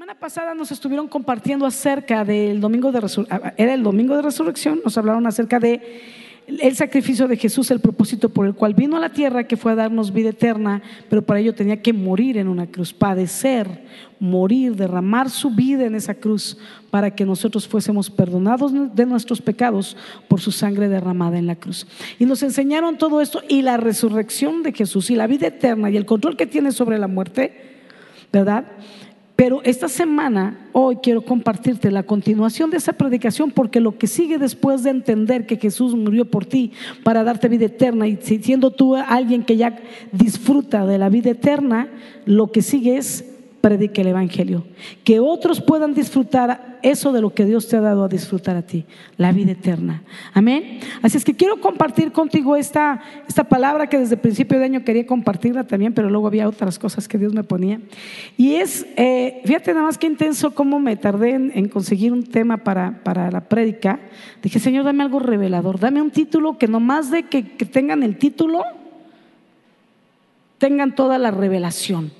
semana pasada nos estuvieron compartiendo acerca del domingo de resurrección, era el domingo de resurrección, nos hablaron acerca de el sacrificio de Jesús, el propósito por el cual vino a la tierra, que fue a darnos vida eterna, pero para ello tenía que morir en una cruz, padecer, morir, derramar su vida en esa cruz para que nosotros fuésemos perdonados de nuestros pecados por su sangre derramada en la cruz. Y nos enseñaron todo esto y la resurrección de Jesús y la vida eterna y el control que tiene sobre la muerte, ¿verdad? Pero esta semana, hoy quiero compartirte la continuación de esa predicación porque lo que sigue después de entender que Jesús murió por ti para darte vida eterna y siendo tú alguien que ya disfruta de la vida eterna, lo que sigue es predique el Evangelio. Que otros puedan disfrutar eso de lo que Dios te ha dado a disfrutar a ti, la vida eterna. Amén. Así es que quiero compartir contigo esta, esta palabra que desde el principio de año quería compartirla también, pero luego había otras cosas que Dios me ponía. Y es, eh, fíjate nada más que intenso cómo me tardé en, conseguir un tema para, para, la prédica. Dije, Señor, dame algo revelador, dame un título que no más de que, que tengan el título, tengan toda la revelación.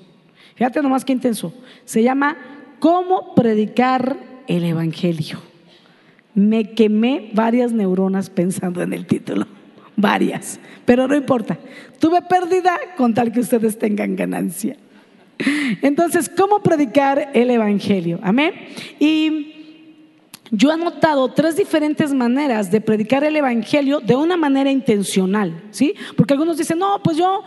Fíjate nomás qué intenso. Se llama ¿Cómo predicar el Evangelio? Me quemé varias neuronas pensando en el título. Varias. Pero no importa. Tuve pérdida con tal que ustedes tengan ganancia. Entonces, ¿cómo predicar el Evangelio? Amén. Y yo he notado tres diferentes maneras de predicar el Evangelio de una manera intencional, ¿sí? Porque algunos dicen, no, pues yo,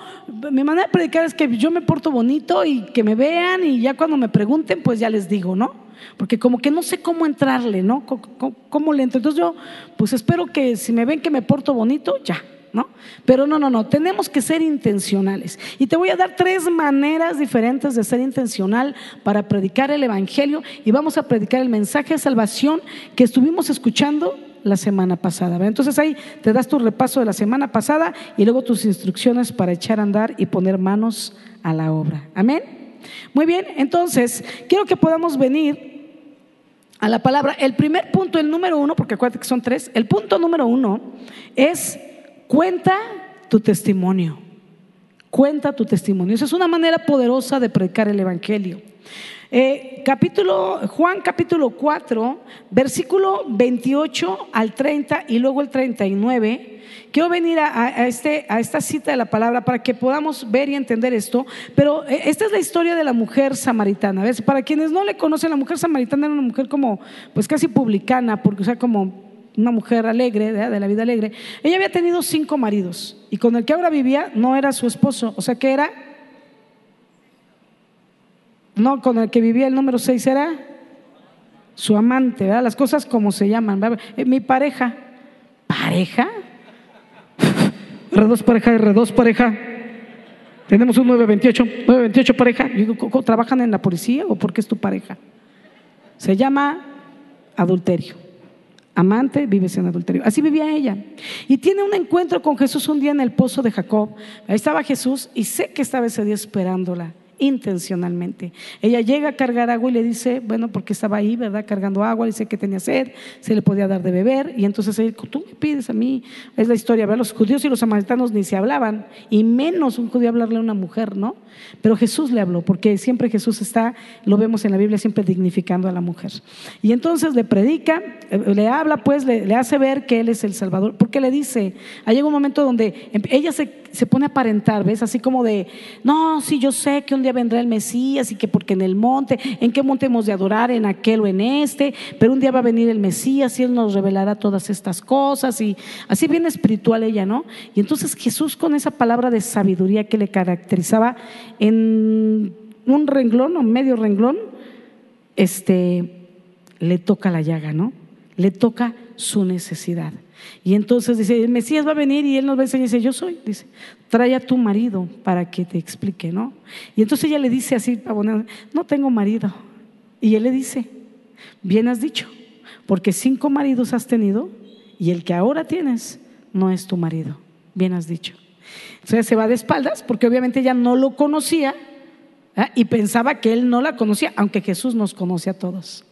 mi manera de predicar es que yo me porto bonito y que me vean y ya cuando me pregunten, pues ya les digo, ¿no? Porque como que no sé cómo entrarle, ¿no? ¿Cómo, cómo le entro? Entonces yo, pues espero que si me ven que me porto bonito, ya, ¿no? Pero no, no, no, tenemos que ser intencionales. Y te voy a dar tres maneras diferentes de ser intencional para predicar el Evangelio y vamos a predicar el mensaje de salvación que estuvimos escuchando la semana pasada. Entonces ahí te das tu repaso de la semana pasada y luego tus instrucciones para echar a andar y poner manos a la obra. Amén. Muy bien, entonces quiero que podamos venir a la palabra. El primer punto, el número uno, porque acuérdate que son tres, el punto número uno es Cuenta tu testimonio. Cuenta tu testimonio. Esa es una manera poderosa de predicar el Evangelio. Eh, capítulo, Juan capítulo 4, versículo 28 al 30 y luego el 39. Quiero venir a, este, a esta cita de la palabra para que podamos ver y entender esto. Pero eh, esta es la historia de la mujer samaritana. Para quienes no le conocen, la mujer samaritana era una mujer como, pues casi publicana, porque, o sea, como una mujer alegre, de la vida alegre, ella había tenido cinco maridos y con el que ahora vivía no era su esposo, o sea que era, no, con el que vivía el número seis era su amante, ¿verdad? las cosas como se llaman, eh, mi pareja, pareja, R2 pareja, R2 pareja. Tenemos un 928, 928 pareja. ¿Trabajan en la policía o porque es tu pareja? Se llama adulterio amante, vives en adulterio. Así vivía ella. Y tiene un encuentro con Jesús un día en el pozo de Jacob. Ahí estaba Jesús y sé que estaba ese día esperándola intencionalmente. Ella llega a cargar agua y le dice, bueno, porque estaba ahí, ¿verdad? Cargando agua, dice que tenía sed, se le podía dar de beber, y entonces él, tú me pides a mí, es la historia, ¿verdad? Los judíos y los samaritanos ni se hablaban, y menos un judío hablarle a una mujer, ¿no? Pero Jesús le habló, porque siempre Jesús está, lo vemos en la Biblia, siempre dignificando a la mujer. Y entonces le predica, eh, le habla, pues, le, hace ver que Él es el Salvador, porque le dice, hay un momento donde em, ella se, se pone a aparentar, ¿ves? Así como de, no, sí, yo sé que un día vendrá el Mesías y que porque en el monte, ¿en qué monte hemos de adorar? En aquel o en este, pero un día va a venir el Mesías y Él nos revelará todas estas cosas y así bien espiritual ella, ¿no? Y entonces Jesús con esa palabra de sabiduría que le caracterizaba en un renglón o medio renglón, este, le toca la llaga, ¿no? Le toca su necesidad. Y entonces dice, el Mesías va a venir y él nos va a enseñar dice, yo soy, dice, trae a tu marido para que te explique, ¿no? Y entonces ella le dice así, no tengo marido. Y él le dice, bien has dicho, porque cinco maridos has tenido y el que ahora tienes no es tu marido, bien has dicho. Entonces se va de espaldas porque obviamente ella no lo conocía ¿ah? y pensaba que él no la conocía, aunque Jesús nos conoce a todos.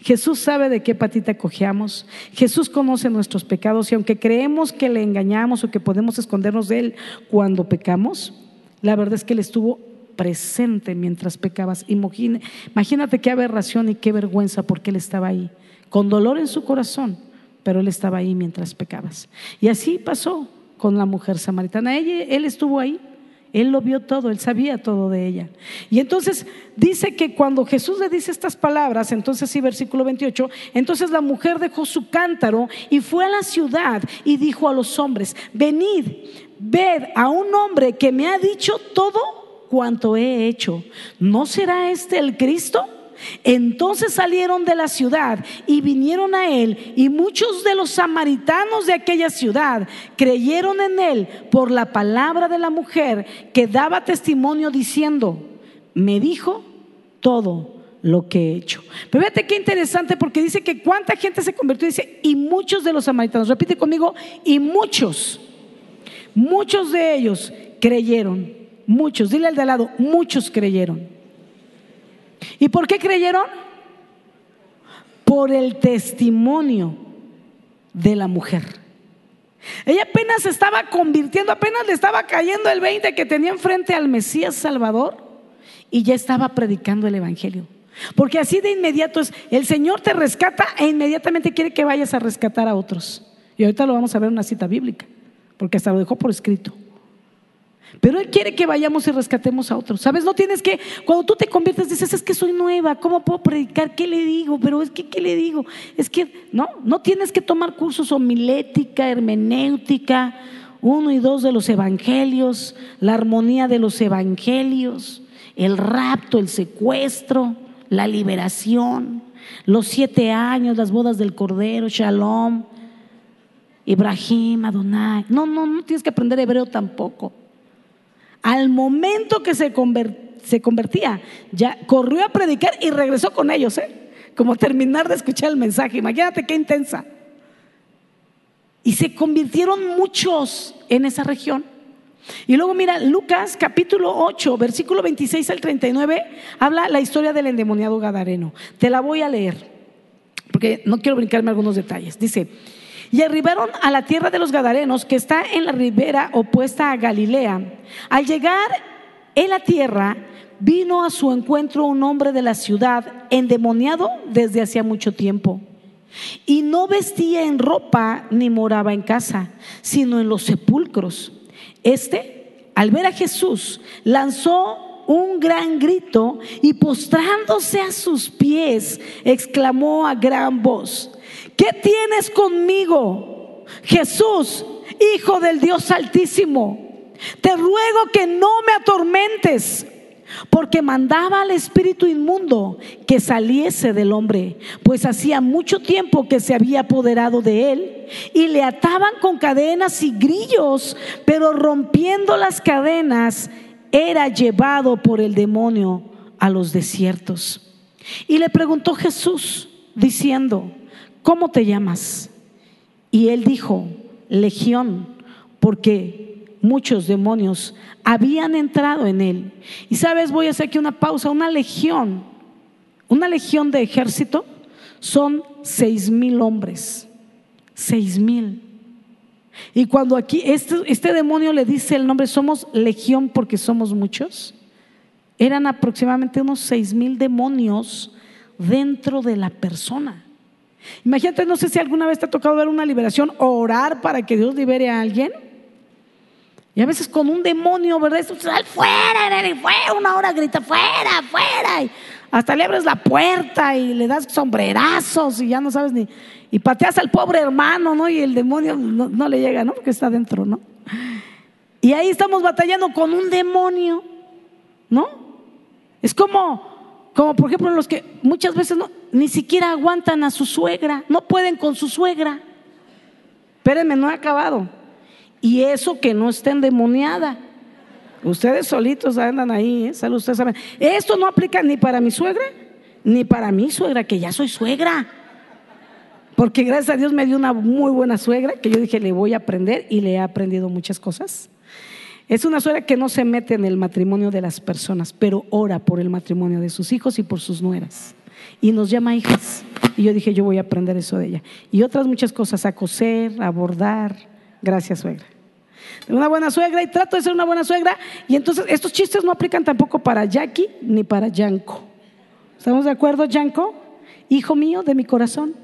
Jesús sabe de qué patita cojeamos. Jesús conoce nuestros pecados y aunque creemos que le engañamos o que podemos escondernos de Él cuando pecamos, la verdad es que Él estuvo presente mientras pecabas. imagínate qué aberración y qué vergüenza porque Él estaba ahí, con dolor en su corazón, pero Él estaba ahí mientras pecabas. Y así pasó con la mujer samaritana. Él estuvo ahí él lo vio todo, él sabía todo de ella. Y entonces dice que cuando Jesús le dice estas palabras, entonces sí, versículo 28, entonces la mujer dejó su cántaro y fue a la ciudad y dijo a los hombres, venid, ved a un hombre que me ha dicho todo cuanto he hecho. ¿No será este el Cristo? Entonces salieron de la ciudad y vinieron a él y muchos de los samaritanos de aquella ciudad creyeron en él por la palabra de la mujer que daba testimonio diciendo, me dijo todo lo que he hecho. Pero fíjate qué interesante porque dice que cuánta gente se convirtió, dice, y muchos de los samaritanos, repite conmigo, y muchos, muchos de ellos creyeron, muchos, dile al de al lado, muchos creyeron. ¿Y por qué creyeron? Por el testimonio de la mujer. Ella apenas se estaba convirtiendo, apenas le estaba cayendo el 20 que tenía enfrente al Mesías Salvador y ya estaba predicando el Evangelio. Porque así de inmediato es, el Señor te rescata e inmediatamente quiere que vayas a rescatar a otros. Y ahorita lo vamos a ver una cita bíblica, porque hasta lo dejó por escrito. Pero Él quiere que vayamos y rescatemos a otros. ¿Sabes? No tienes que, cuando tú te conviertes, dices, es que soy nueva, ¿cómo puedo predicar? ¿Qué le digo? Pero es que, ¿qué le digo? Es que, no, no tienes que tomar cursos homilética, hermenéutica, uno y dos de los evangelios, la armonía de los evangelios, el rapto, el secuestro, la liberación, los siete años, las bodas del Cordero, Shalom, Ibrahim, Adonai. No, no, no tienes que aprender hebreo tampoco. Al momento que se, convertía, ya corrió a predicar y regresó con ellos, ¿eh? como terminar de escuchar el mensaje. Imagínate qué intensa. Y se convirtieron muchos en esa región. Y luego mira, Lucas capítulo 8, versículo 26 al 39, habla la historia del endemoniado Gadareno. Te la voy a leer, porque no quiero brincarme algunos detalles. Dice, y arribaron a la tierra de los Gadarenos, que está en la ribera opuesta a Galilea. Al llegar en la tierra, vino a su encuentro un hombre de la ciudad, endemoniado desde hacía mucho tiempo. Y no vestía en ropa ni moraba en casa, sino en los sepulcros. Este, al ver a Jesús, lanzó un gran grito y postrándose a sus pies, exclamó a gran voz, ¿qué tienes conmigo? Jesús, Hijo del Dios Altísimo, te ruego que no me atormentes, porque mandaba al espíritu inmundo que saliese del hombre, pues hacía mucho tiempo que se había apoderado de él, y le ataban con cadenas y grillos, pero rompiendo las cadenas, era llevado por el demonio a los desiertos. Y le preguntó Jesús, diciendo, ¿cómo te llamas? Y él dijo, Legión, porque muchos demonios habían entrado en él. Y sabes, voy a hacer aquí una pausa, una legión, una legión de ejército son seis mil hombres, seis mil. Y cuando aquí este, este demonio le dice el nombre, somos legión porque somos muchos, eran aproximadamente unos seis mil demonios dentro de la persona. Imagínate, no sé si alguna vez te ha tocado ver una liberación o orar para que Dios libere a alguien. Y a veces con un demonio, ¿verdad? Sal fuera, fuera, una hora grita, fuera, fuera. Y hasta le abres la puerta y le das sombrerazos y ya no sabes ni. Y pateas al pobre hermano, ¿no? Y el demonio no, no le llega, ¿no? Porque está dentro, ¿no? Y ahí estamos batallando con un demonio, ¿no? Es como como por ejemplo los que muchas veces no, ni siquiera aguantan a su suegra, no pueden con su suegra. Espérenme, no he acabado. Y eso que no está endemoniada. Ustedes solitos andan ahí, ¿eh? saben. Esto no aplica ni para mi suegra, ni para mi suegra, que ya soy suegra. Porque gracias a Dios me dio una muy buena suegra que yo dije, le voy a aprender y le he aprendido muchas cosas. Es una suegra que no se mete en el matrimonio de las personas, pero ora por el matrimonio de sus hijos y por sus nueras. Y nos llama hijas. Y yo dije, yo voy a aprender eso de ella. Y otras muchas cosas, a coser, a bordar. Gracias, suegra. una buena suegra y trato de ser una buena suegra. Y entonces estos chistes no aplican tampoco para Jackie ni para Yanko. ¿Estamos de acuerdo, Yanko? Hijo mío de mi corazón,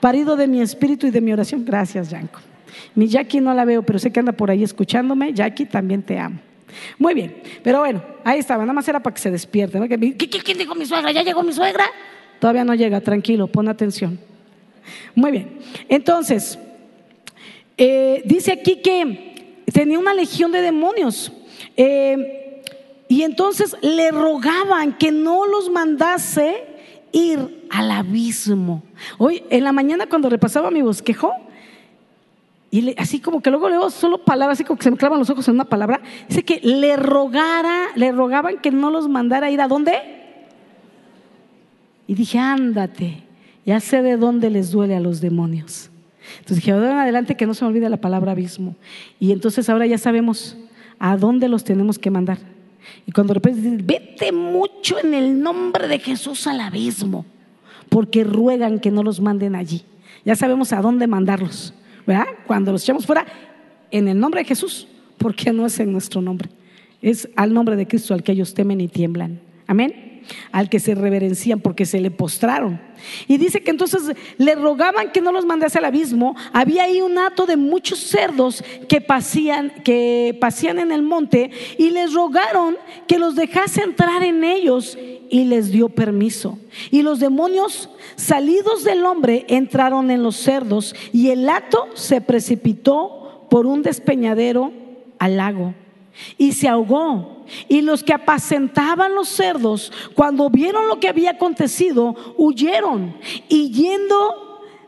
parido de mi espíritu y de mi oración. Gracias, Yanko. Mi Jackie no la veo, pero sé que anda por ahí escuchándome. Jackie, también te amo. Muy bien, pero bueno, ahí estaba, nada más era para que se despierte. ¿Quién dijo mi suegra? ¿Ya llegó mi suegra? Todavía no llega, tranquilo, pon atención. Muy bien, entonces, eh, dice aquí que tenía una legión de demonios. Eh, y entonces le rogaban que no los mandase ir al abismo. Hoy, en la mañana, cuando repasaba mi bosquejo, y así como que luego leo solo palabras, así como que se me clavan los ojos en una palabra. Dice que le rogara, le rogaban que no los mandara a ir a dónde. Y dije, ándate, ya sé de dónde les duele a los demonios. Entonces dije, ahora en adelante que no se me olvide la palabra abismo. Y entonces ahora ya sabemos a dónde los tenemos que mandar. Y cuando de repente dicen, vete mucho en el nombre de Jesús al abismo, porque ruegan que no los manden allí. Ya sabemos a dónde mandarlos. ¿Verdad? Cuando los echamos fuera, en el nombre de Jesús, porque no es en nuestro nombre, es al nombre de Cristo al que ellos temen y tiemblan. Amén al que se reverencian porque se le postraron. Y dice que entonces le rogaban que no los mandase al abismo. Había ahí un hato de muchos cerdos que pasían, que pasían en el monte y les rogaron que los dejase entrar en ellos y les dio permiso. Y los demonios salidos del hombre entraron en los cerdos y el hato se precipitó por un despeñadero al lago y se ahogó. Y los que apacentaban los cerdos, cuando vieron lo que había acontecido, huyeron y yendo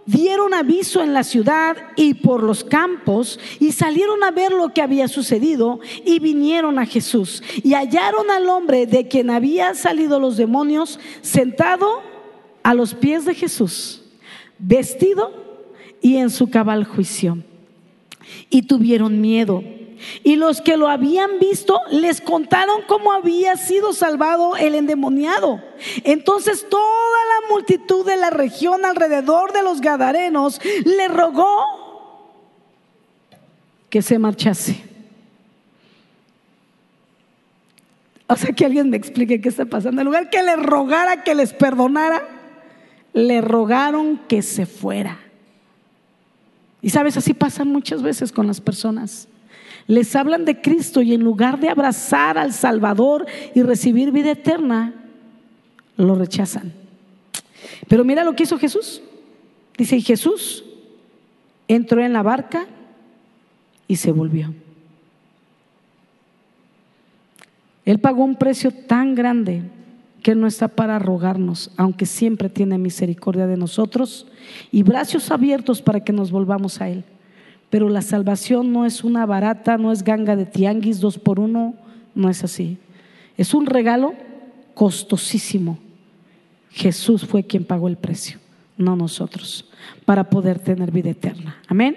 dieron aviso en la ciudad y por los campos y salieron a ver lo que había sucedido y vinieron a Jesús y hallaron al hombre de quien habían salido los demonios sentado a los pies de Jesús, vestido y en su cabal juicio. Y tuvieron miedo. Y los que lo habían visto les contaron cómo había sido salvado el endemoniado. Entonces toda la multitud de la región alrededor de los Gadarenos le rogó que se marchase. O sea, que alguien me explique qué está pasando. En lugar que le rogara que les perdonara, le rogaron que se fuera. Y sabes, así pasa muchas veces con las personas. Les hablan de Cristo y en lugar de abrazar al Salvador y recibir vida eterna, lo rechazan. Pero mira lo que hizo Jesús. Dice, y Jesús entró en la barca y se volvió. Él pagó un precio tan grande que no está para rogarnos, aunque siempre tiene misericordia de nosotros y brazos abiertos para que nos volvamos a Él. Pero la salvación no es una barata, no es ganga de tianguis, dos por uno, no es así. Es un regalo costosísimo. Jesús fue quien pagó el precio, no nosotros, para poder tener vida eterna. Amén.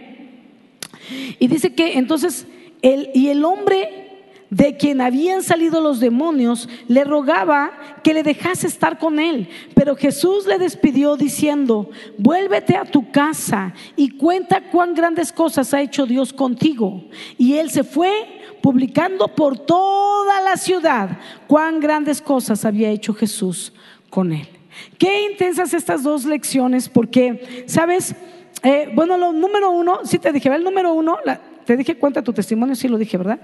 Y dice que entonces, el, y el hombre de quien habían salido los demonios, le rogaba que le dejase estar con él. Pero Jesús le despidió diciendo, vuélvete a tu casa y cuenta cuán grandes cosas ha hecho Dios contigo. Y él se fue publicando por toda la ciudad cuán grandes cosas había hecho Jesús con él. Qué intensas estas dos lecciones porque, ¿sabes? Eh, bueno, lo número uno, si te dije, el número uno, te dije cuenta tu testimonio, sí lo dije, ¿verdad?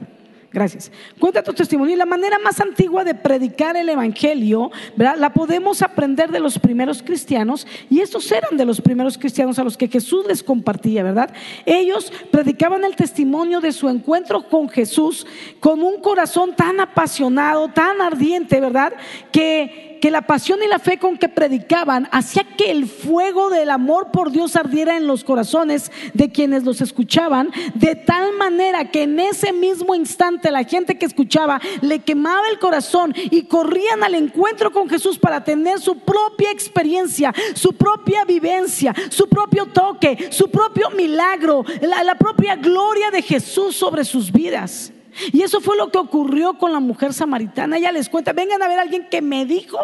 Gracias. Cuenta tu testimonio. Y la manera más antigua de predicar el Evangelio, ¿verdad? La podemos aprender de los primeros cristianos. Y estos eran de los primeros cristianos a los que Jesús les compartía, ¿verdad? Ellos predicaban el testimonio de su encuentro con Jesús con un corazón tan apasionado, tan ardiente, ¿verdad? Que que la pasión y la fe con que predicaban hacía que el fuego del amor por Dios ardiera en los corazones de quienes los escuchaban, de tal manera que en ese mismo instante la gente que escuchaba le quemaba el corazón y corrían al encuentro con Jesús para tener su propia experiencia, su propia vivencia, su propio toque, su propio milagro, la, la propia gloria de Jesús sobre sus vidas. Y eso fue lo que ocurrió con la mujer samaritana. Ella les cuenta, vengan a ver a alguien que me dijo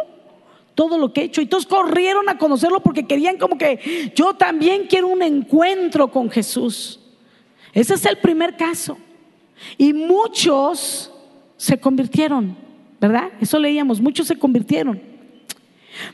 todo lo que he hecho. Y todos corrieron a conocerlo porque querían como que yo también quiero un encuentro con Jesús. Ese es el primer caso. Y muchos se convirtieron, ¿verdad? Eso leíamos, muchos se convirtieron.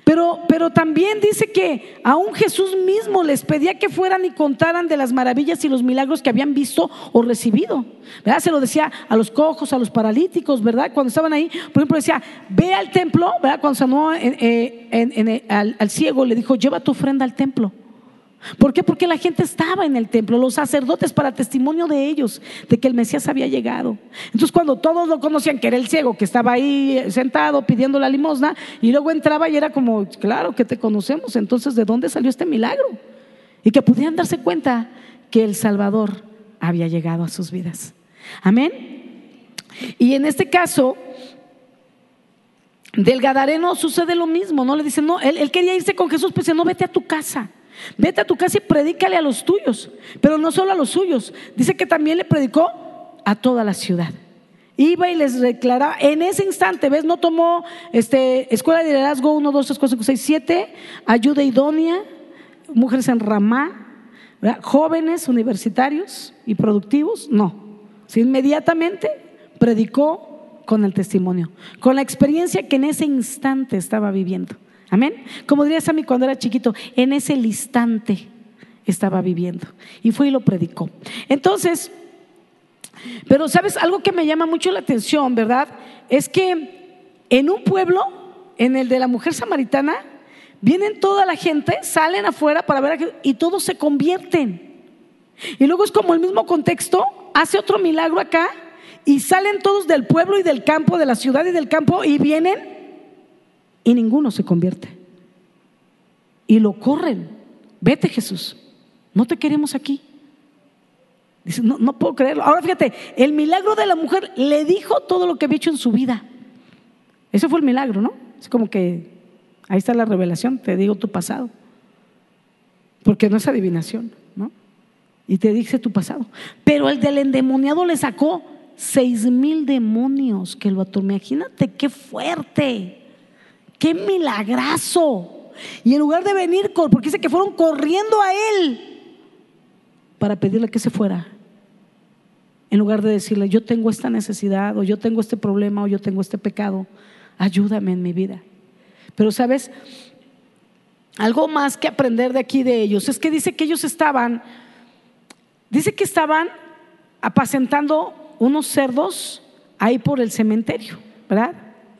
Pero, pero también dice que aún Jesús mismo les pedía que fueran y contaran de las maravillas y los milagros que habían visto o recibido. ¿Verdad? Se lo decía a los cojos, a los paralíticos, ¿verdad? Cuando estaban ahí, por ejemplo, decía, ve al templo, ¿verdad? Cuando sanó eh, al ciego, le dijo, lleva tu ofrenda al templo. ¿Por qué? Porque la gente estaba en el templo, los sacerdotes para testimonio de ellos, de que el Mesías había llegado. Entonces cuando todos lo conocían, que era el ciego, que estaba ahí sentado pidiendo la limosna, y luego entraba y era como, claro que te conocemos, entonces ¿de dónde salió este milagro? Y que pudieran darse cuenta que el Salvador había llegado a sus vidas. Amén. Y en este caso, del Gadareno sucede lo mismo, ¿no? Le dicen, no, él, él quería irse con Jesús, pues dice, no, vete a tu casa. Vete a tu casa y predícale a los tuyos, pero no solo a los suyos. Dice que también le predicó a toda la ciudad. Iba y les declaraba, en ese instante, ¿ves? No tomó este, escuela de liderazgo 1, 2, 3, 4, 5, 6, 7, ayuda idónea, mujeres en ramá, jóvenes universitarios y productivos, no. inmediatamente predicó con el testimonio, con la experiencia que en ese instante estaba viviendo. Amén. Como diría Sammy cuando era chiquito, en ese instante estaba viviendo. Y fue y lo predicó. Entonces, pero sabes, algo que me llama mucho la atención, ¿verdad? Es que en un pueblo, en el de la mujer samaritana, vienen toda la gente, salen afuera para ver y todos se convierten. Y luego es como el mismo contexto, hace otro milagro acá y salen todos del pueblo y del campo, de la ciudad y del campo y vienen y ninguno se convierte. Y lo corren. Vete Jesús, no te queremos aquí. Dice, no, no puedo creerlo. Ahora fíjate, el milagro de la mujer le dijo todo lo que había hecho en su vida. Ese fue el milagro, ¿no? Es como que ahí está la revelación, te digo tu pasado. Porque no es adivinación, ¿no? Y te dice tu pasado. Pero el del endemoniado le sacó seis mil demonios que lo atoró. Imagínate qué fuerte. ¡Qué milagrazo! Y en lugar de venir, porque dice que fueron corriendo a él para pedirle que se fuera, en lugar de decirle, yo tengo esta necesidad, o yo tengo este problema, o yo tengo este pecado, ayúdame en mi vida. Pero sabes, algo más que aprender de aquí de ellos es que dice que ellos estaban, dice que estaban apacentando unos cerdos ahí por el cementerio, ¿verdad?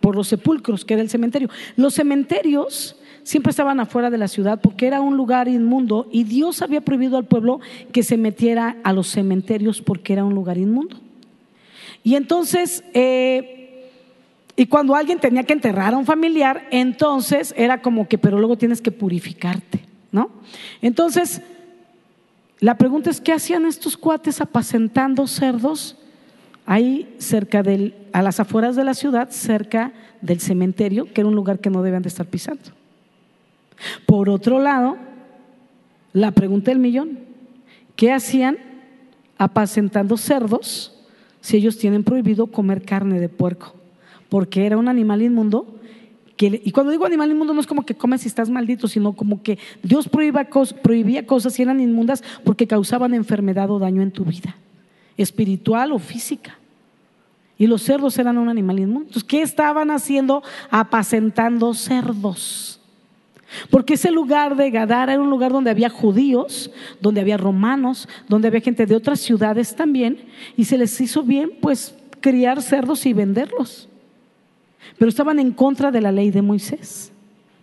Por los sepulcros, que era el cementerio. Los cementerios siempre estaban afuera de la ciudad porque era un lugar inmundo y Dios había prohibido al pueblo que se metiera a los cementerios porque era un lugar inmundo. Y entonces, eh, y cuando alguien tenía que enterrar a un familiar, entonces era como que, pero luego tienes que purificarte, ¿no? Entonces, la pregunta es, ¿qué hacían estos cuates apacentando cerdos? Ahí cerca del, a las afueras de la ciudad, cerca del cementerio, que era un lugar que no debían de estar pisando. Por otro lado, la pregunta del millón, ¿qué hacían apacentando cerdos si ellos tienen prohibido comer carne de puerco? Porque era un animal inmundo. Que, y cuando digo animal inmundo no es como que comes si estás maldito, sino como que Dios prohibía cosas y eran inmundas porque causaban enfermedad o daño en tu vida espiritual o física. Y los cerdos eran un animal inmundo. Entonces, ¿qué estaban haciendo? Apacentando cerdos. Porque ese lugar de Gadara era un lugar donde había judíos, donde había romanos, donde había gente de otras ciudades también, y se les hizo bien, pues, criar cerdos y venderlos. Pero estaban en contra de la ley de Moisés.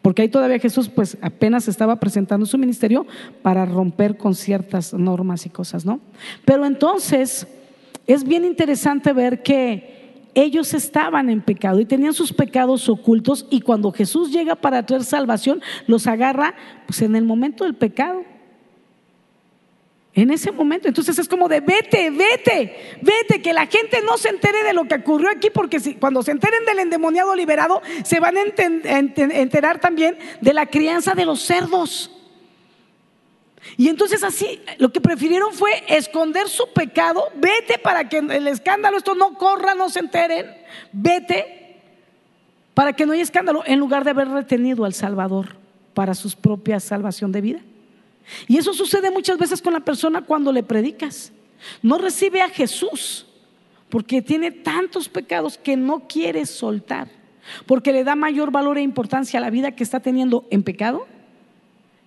Porque ahí todavía Jesús, pues, apenas estaba presentando su ministerio para romper con ciertas normas y cosas, ¿no? Pero entonces es bien interesante ver que ellos estaban en pecado y tenían sus pecados ocultos y cuando Jesús llega para traer salvación, los agarra pues en el momento del pecado. En ese momento, entonces es como de vete, vete, vete, que la gente no se entere de lo que ocurrió aquí, porque si, cuando se enteren del endemoniado liberado, se van a enterar también de la crianza de los cerdos. Y entonces así, lo que prefirieron fue esconder su pecado, vete para que el escándalo, esto no corra, no se enteren, vete para que no haya escándalo, en lugar de haber retenido al Salvador para su propia salvación de vida. Y eso sucede muchas veces con la persona cuando le predicas. No recibe a Jesús porque tiene tantos pecados que no quiere soltar, porque le da mayor valor e importancia a la vida que está teniendo en pecado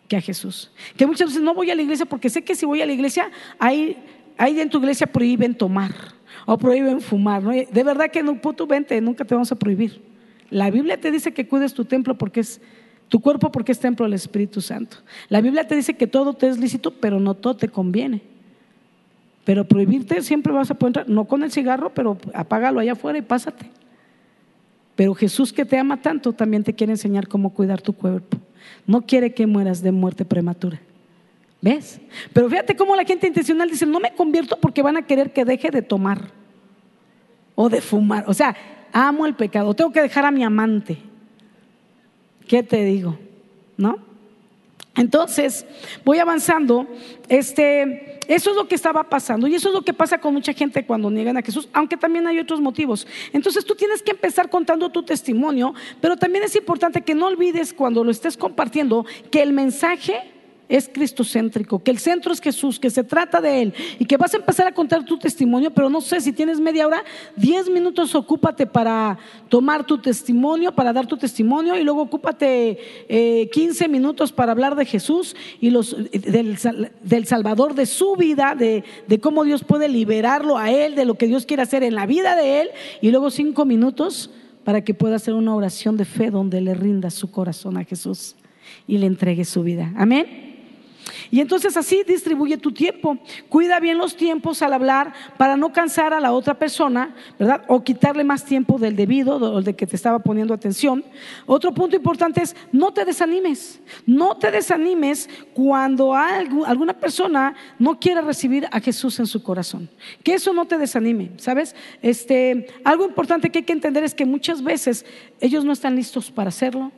que a Jesús. Que muchas veces no voy a la iglesia porque sé que si voy a la iglesia, ahí, ahí en tu iglesia prohíben tomar o prohíben fumar. De verdad que no, puto vente, nunca te vamos a prohibir. La Biblia te dice que cuides tu templo porque es tu cuerpo porque es templo del Espíritu Santo. La Biblia te dice que todo te es lícito, pero no todo te conviene. Pero prohibirte siempre vas a poder entrar, no con el cigarro, pero apágalo allá afuera y pásate. Pero Jesús que te ama tanto también te quiere enseñar cómo cuidar tu cuerpo. No quiere que mueras de muerte prematura. ¿Ves? Pero fíjate cómo la gente intencional dice, no me convierto porque van a querer que deje de tomar o de fumar. O sea, amo el pecado, tengo que dejar a mi amante. ¿Qué te digo? ¿No? Entonces, voy avanzando. Este, eso es lo que estaba pasando y eso es lo que pasa con mucha gente cuando niegan a Jesús, aunque también hay otros motivos. Entonces, tú tienes que empezar contando tu testimonio, pero también es importante que no olvides cuando lo estés compartiendo que el mensaje es cristocéntrico, que el centro es Jesús, que se trata de Él y que vas a empezar a contar tu testimonio, pero no sé si tienes media hora, diez minutos ocúpate para tomar tu testimonio, para dar tu testimonio y luego ocúpate eh, 15 minutos para hablar de Jesús y los, del, del Salvador, de su vida, de, de cómo Dios puede liberarlo a Él, de lo que Dios quiere hacer en la vida de Él y luego cinco minutos para que pueda hacer una oración de fe donde le rinda su corazón a Jesús y le entregue su vida. Amén. Y entonces así distribuye tu tiempo. Cuida bien los tiempos al hablar para no cansar a la otra persona, ¿verdad? O quitarle más tiempo del debido o del que te estaba poniendo atención. Otro punto importante es no te desanimes. No te desanimes cuando alguna persona no quiera recibir a Jesús en su corazón. Que eso no te desanime, ¿sabes? Este, algo importante que hay que entender es que muchas veces ellos no están listos para hacerlo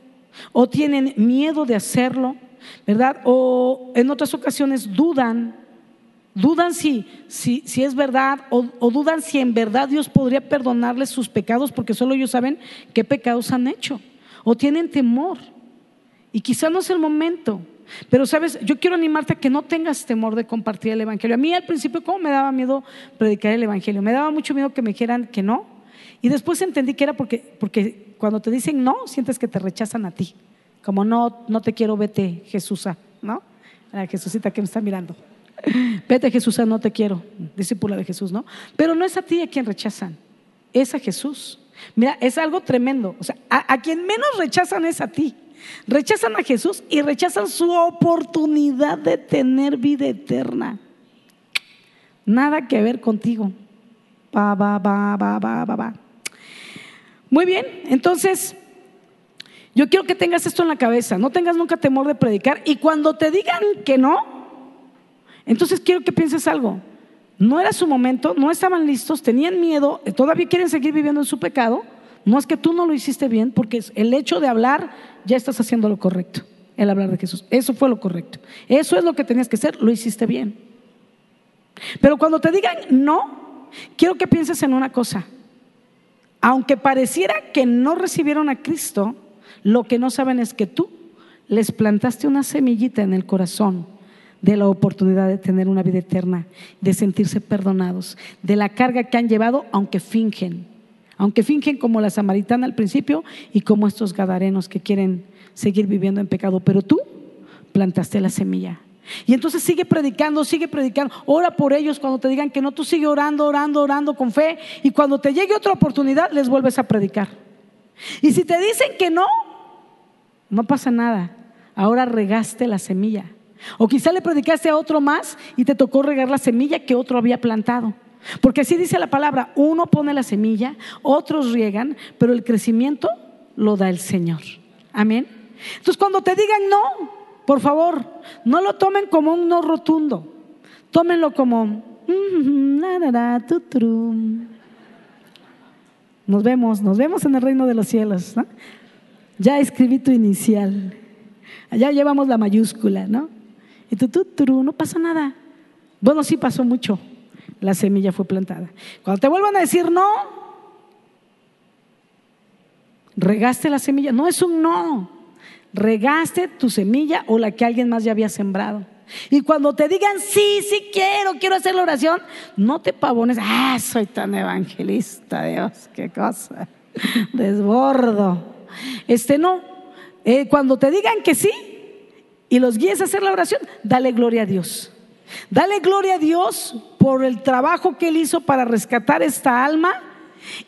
o tienen miedo de hacerlo ¿verdad? O en otras ocasiones dudan, dudan si, si, si es verdad o, dudan si en verdad Dios podría perdonarles sus pecados porque solo ellos saben qué pecados han hecho. O tienen temor. Y quizá no es el momento. Pero sabes, yo quiero animarte a que no tengas temor de compartir el Evangelio. A mí al principio, ¿cómo me daba miedo predicar el Evangelio? Me daba mucho miedo que me dijeran que no. Y después entendí que era porque, porque cuando te dicen no, sientes que te rechazan a ti. Como no, no te quiero, vete, Jesús, ¿no? La Jesucita que me está mirando. Vete, Jesús, no te quiero, discípula de Jesús, ¿no? Pero no es a ti a quien rechazan, es a Jesús. Mira, es algo tremendo. O sea, a, a quien menos rechazan es a ti. Rechazan a Jesús y rechazan su oportunidad de tener vida eterna. Nada que ver contigo. Va, va, va, va, va, va, va. Muy bien, entonces yo quiero que tengas esto en la cabeza, no tengas nunca temor de predicar y cuando te digan que no, entonces quiero que pienses algo. No era su momento, no estaban listos, tenían miedo, todavía quieren seguir viviendo en su pecado. No es que tú no lo hiciste bien, porque el hecho de hablar ya estás haciendo lo correcto, el hablar de Jesús. Eso fue lo correcto. Eso es lo que tenías que hacer, lo hiciste bien. Pero cuando te digan no, quiero que pienses en una cosa. Aunque pareciera que no recibieron a Cristo, lo que no saben es que tú les plantaste una semillita en el corazón de la oportunidad de tener una vida eterna, de sentirse perdonados, de la carga que han llevado, aunque fingen, aunque fingen como la samaritana al principio y como estos gadarenos que quieren seguir viviendo en pecado, pero tú plantaste la semilla. Y entonces sigue predicando, sigue predicando, ora por ellos cuando te digan que no, tú sigue orando, orando, orando con fe. Y cuando te llegue otra oportunidad les vuelves a predicar. Y si te dicen que no, no pasa nada. Ahora regaste la semilla. O quizá le predicaste a otro más y te tocó regar la semilla que otro había plantado. Porque así dice la palabra, uno pone la semilla, otros riegan, pero el crecimiento lo da el Señor. Amén. Entonces cuando te digan no, por favor, no lo tomen como un no rotundo. Tómenlo como nos vemos, nos vemos en el reino de los cielos. Ya escribí tu inicial, ya llevamos la mayúscula, ¿no? Y tú, tú, tú, no pasa nada. Bueno, sí pasó mucho. La semilla fue plantada. Cuando te vuelvan a decir no, regaste la semilla. No es un no. Regaste tu semilla o la que alguien más ya había sembrado. Y cuando te digan, sí, sí quiero, quiero hacer la oración, no te pavones, ah, soy tan evangelista, Dios, qué cosa, desbordo. Este no, eh, cuando te digan que sí y los guíes a hacer la oración, dale gloria a Dios. Dale gloria a Dios por el trabajo que Él hizo para rescatar esta alma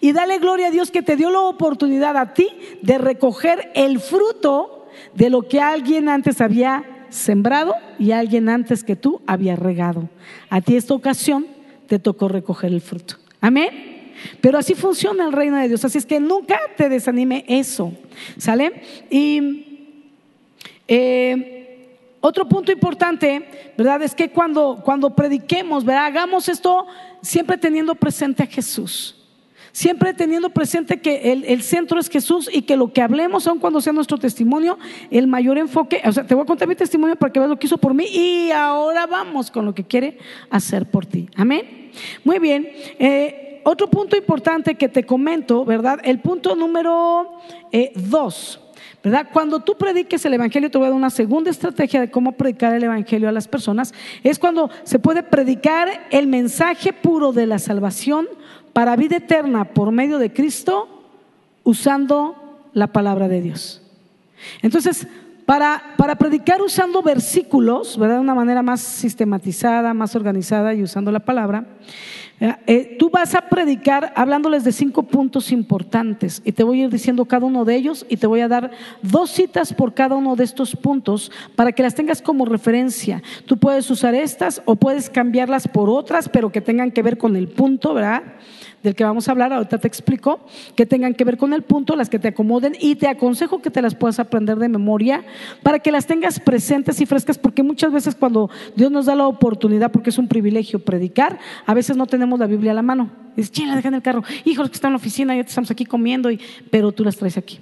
y dale gloria a Dios que te dio la oportunidad a ti de recoger el fruto de lo que alguien antes había sembrado y alguien antes que tú había regado. A ti esta ocasión te tocó recoger el fruto. Amén. Pero así funciona el reino de Dios. Así es que nunca te desanime eso. ¿Sale? Y eh, otro punto importante, ¿verdad? Es que cuando, cuando prediquemos, ¿verdad? Hagamos esto siempre teniendo presente a Jesús. Siempre teniendo presente que el, centro es Jesús y que lo que hablemos, aun cuando sea nuestro testimonio, el mayor enfoque, o sea, te voy a contar mi testimonio para que veas lo que hizo por mí y ahora vamos con lo que quiere hacer por ti. Amén. Muy bien. Eh, otro punto importante que te comento, ¿verdad? El punto número eh, dos. ¿verdad? Cuando tú prediques el Evangelio, te voy a dar una segunda estrategia de cómo predicar el Evangelio a las personas. Es cuando se puede predicar el mensaje puro de la salvación para vida eterna por medio de Cristo usando la palabra de Dios. Entonces, para, para, predicar usando versículos, ¿verdad? De una manera más sistematizada, más organizada y usando la palabra, eh, tú vas a predicar hablándoles de cinco puntos importantes y te voy a ir diciendo cada uno de ellos y te voy a dar dos citas por cada uno de estos puntos para que las tengas como referencia. Tú puedes usar estas o puedes cambiarlas por otras, pero que tengan que ver con el punto, ¿verdad? Del que vamos a hablar, ahorita te explico, que tengan que ver con el punto, las que te acomoden y te aconsejo que te las puedas aprender de memoria para que las tengas presentes y frescas, porque muchas veces cuando Dios nos da la oportunidad, porque es un privilegio predicar, a veces no tenemos la Biblia a la mano. Dices, ¿quién la deja en el carro? Hijos que están en la oficina, ya estamos aquí comiendo, y, pero tú las traes aquí.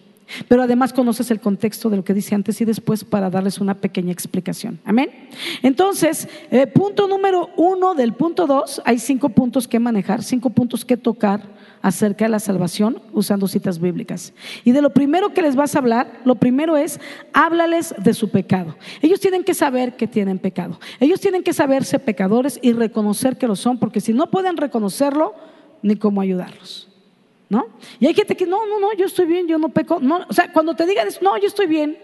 Pero además conoces el contexto de lo que dice antes y después para darles una pequeña explicación. Amén. Entonces, eh, punto número uno del punto dos, hay cinco puntos que manejar, cinco puntos que tocar acerca de la salvación usando citas bíblicas. Y de lo primero que les vas a hablar, lo primero es, háblales de su pecado. Ellos tienen que saber que tienen pecado. Ellos tienen que saberse pecadores y reconocer que lo son, porque si no pueden reconocerlo, ni cómo ayudarlos. ¿No? Y hay gente que, no, no, no, yo estoy bien, yo no peco. No, o sea, cuando te digan no, yo estoy bien.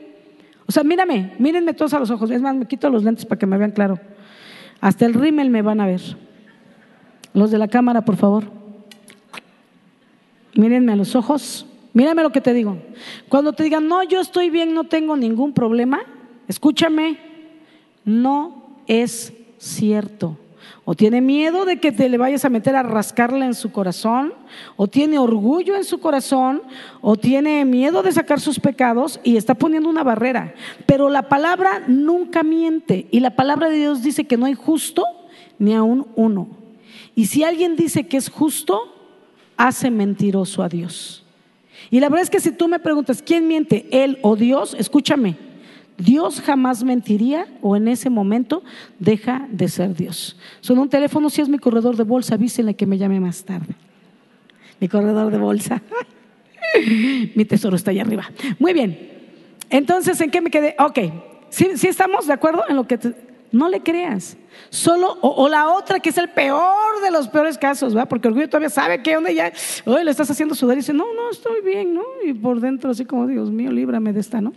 O sea, mírame, mírenme todos a los ojos. Es más, me quito los lentes para que me vean claro. Hasta el rímel me van a ver. Los de la cámara, por favor. Mírenme a los ojos. Mírame lo que te digo. Cuando te digan, no, yo estoy bien, no tengo ningún problema, escúchame, no es cierto. O tiene miedo de que te le vayas a meter a rascarle en su corazón, o tiene orgullo en su corazón, o tiene miedo de sacar sus pecados y está poniendo una barrera. Pero la palabra nunca miente y la palabra de Dios dice que no hay justo ni aún uno. Y si alguien dice que es justo, hace mentiroso a Dios. Y la verdad es que si tú me preguntas, ¿quién miente? ¿Él o Dios? Escúchame, Dios jamás mentiría o en ese momento deja de ser Dios. Son un teléfono, si es mi corredor de bolsa, avísenle que me llame más tarde. Mi corredor de bolsa. mi tesoro está allá arriba. Muy bien. Entonces, ¿en qué me quedé? Ok. ¿Sí, estamos de acuerdo en lo que... No le creas. Solo, o, la otra que es el peor de los peores casos, ¿verdad? Porque orgullo todavía sabe que donde ya, hoy le estás haciendo sudar y dice, no, no, estoy bien, ¿no? Y por dentro así como, Dios mío, líbrame de esta, ¿no?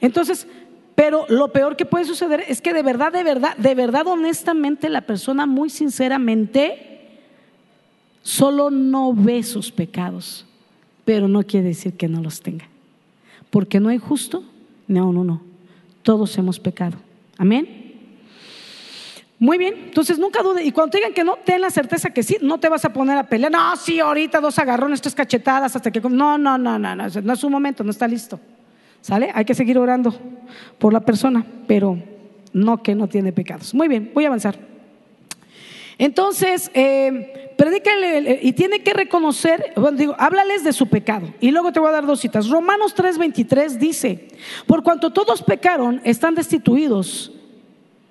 Entonces, pero lo peor que puede suceder es que de verdad, de verdad, de verdad, honestamente, la persona muy sinceramente solo no ve sus pecados, pero no quiere decir que no los tenga. Porque no hay justo ni aún uno. Todos hemos pecado. Amén. Muy bien, entonces nunca dude. Y cuando te digan que no, ten la certeza que sí, no te vas a poner a pelear. No, sí, ahorita dos agarrones, tres cachetadas hasta que. No, no, no, no, no, no es su momento, no está listo. ¿Sale? Hay que seguir orando por la persona, pero no que no tiene pecados. Muy bien, voy a avanzar. Entonces, eh, predícale y tiene que reconocer, bueno, digo, háblales de su pecado. Y luego te voy a dar dos citas. Romanos 3:23 dice, por cuanto todos pecaron, están destituidos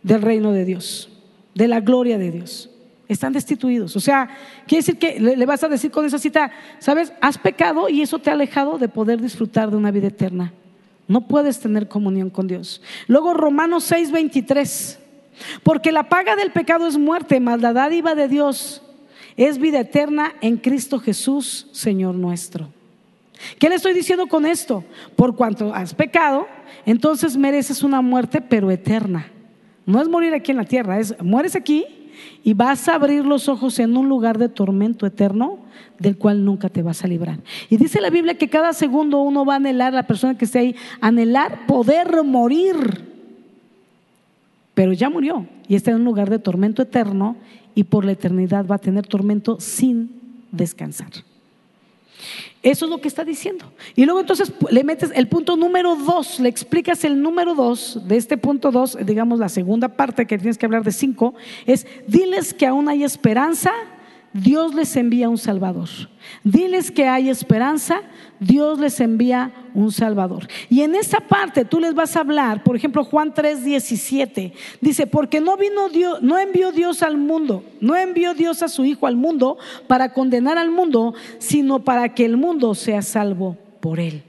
del reino de Dios, de la gloria de Dios. Están destituidos. O sea, quiere decir que le vas a decir con esa cita, sabes, has pecado y eso te ha alejado de poder disfrutar de una vida eterna. No puedes tener comunión con Dios. Luego Romanos 6:23. Porque la paga del pecado es muerte, mas la dádiva de Dios es vida eterna en Cristo Jesús, Señor nuestro. ¿Qué le estoy diciendo con esto? Por cuanto has pecado, entonces mereces una muerte, pero eterna. No es morir aquí en la tierra, es mueres aquí y vas a abrir los ojos en un lugar de tormento eterno del cual nunca te vas a librar. Y dice la Biblia que cada segundo uno va a anhelar, la persona que esté ahí, anhelar poder morir. Pero ya murió y está en un lugar de tormento eterno y por la eternidad va a tener tormento sin descansar. Eso es lo que está diciendo. Y luego entonces le metes el punto número dos, le explicas el número dos de este punto dos, digamos la segunda parte que tienes que hablar de cinco, es diles que aún hay esperanza Dios les envía un Salvador. Diles que hay esperanza, Dios les envía un Salvador. Y en esa parte tú les vas a hablar, por ejemplo, Juan 3, 17, dice, porque no vino Dios, no envió Dios al mundo, no envió Dios a su Hijo al mundo para condenar al mundo, sino para que el mundo sea salvo por él.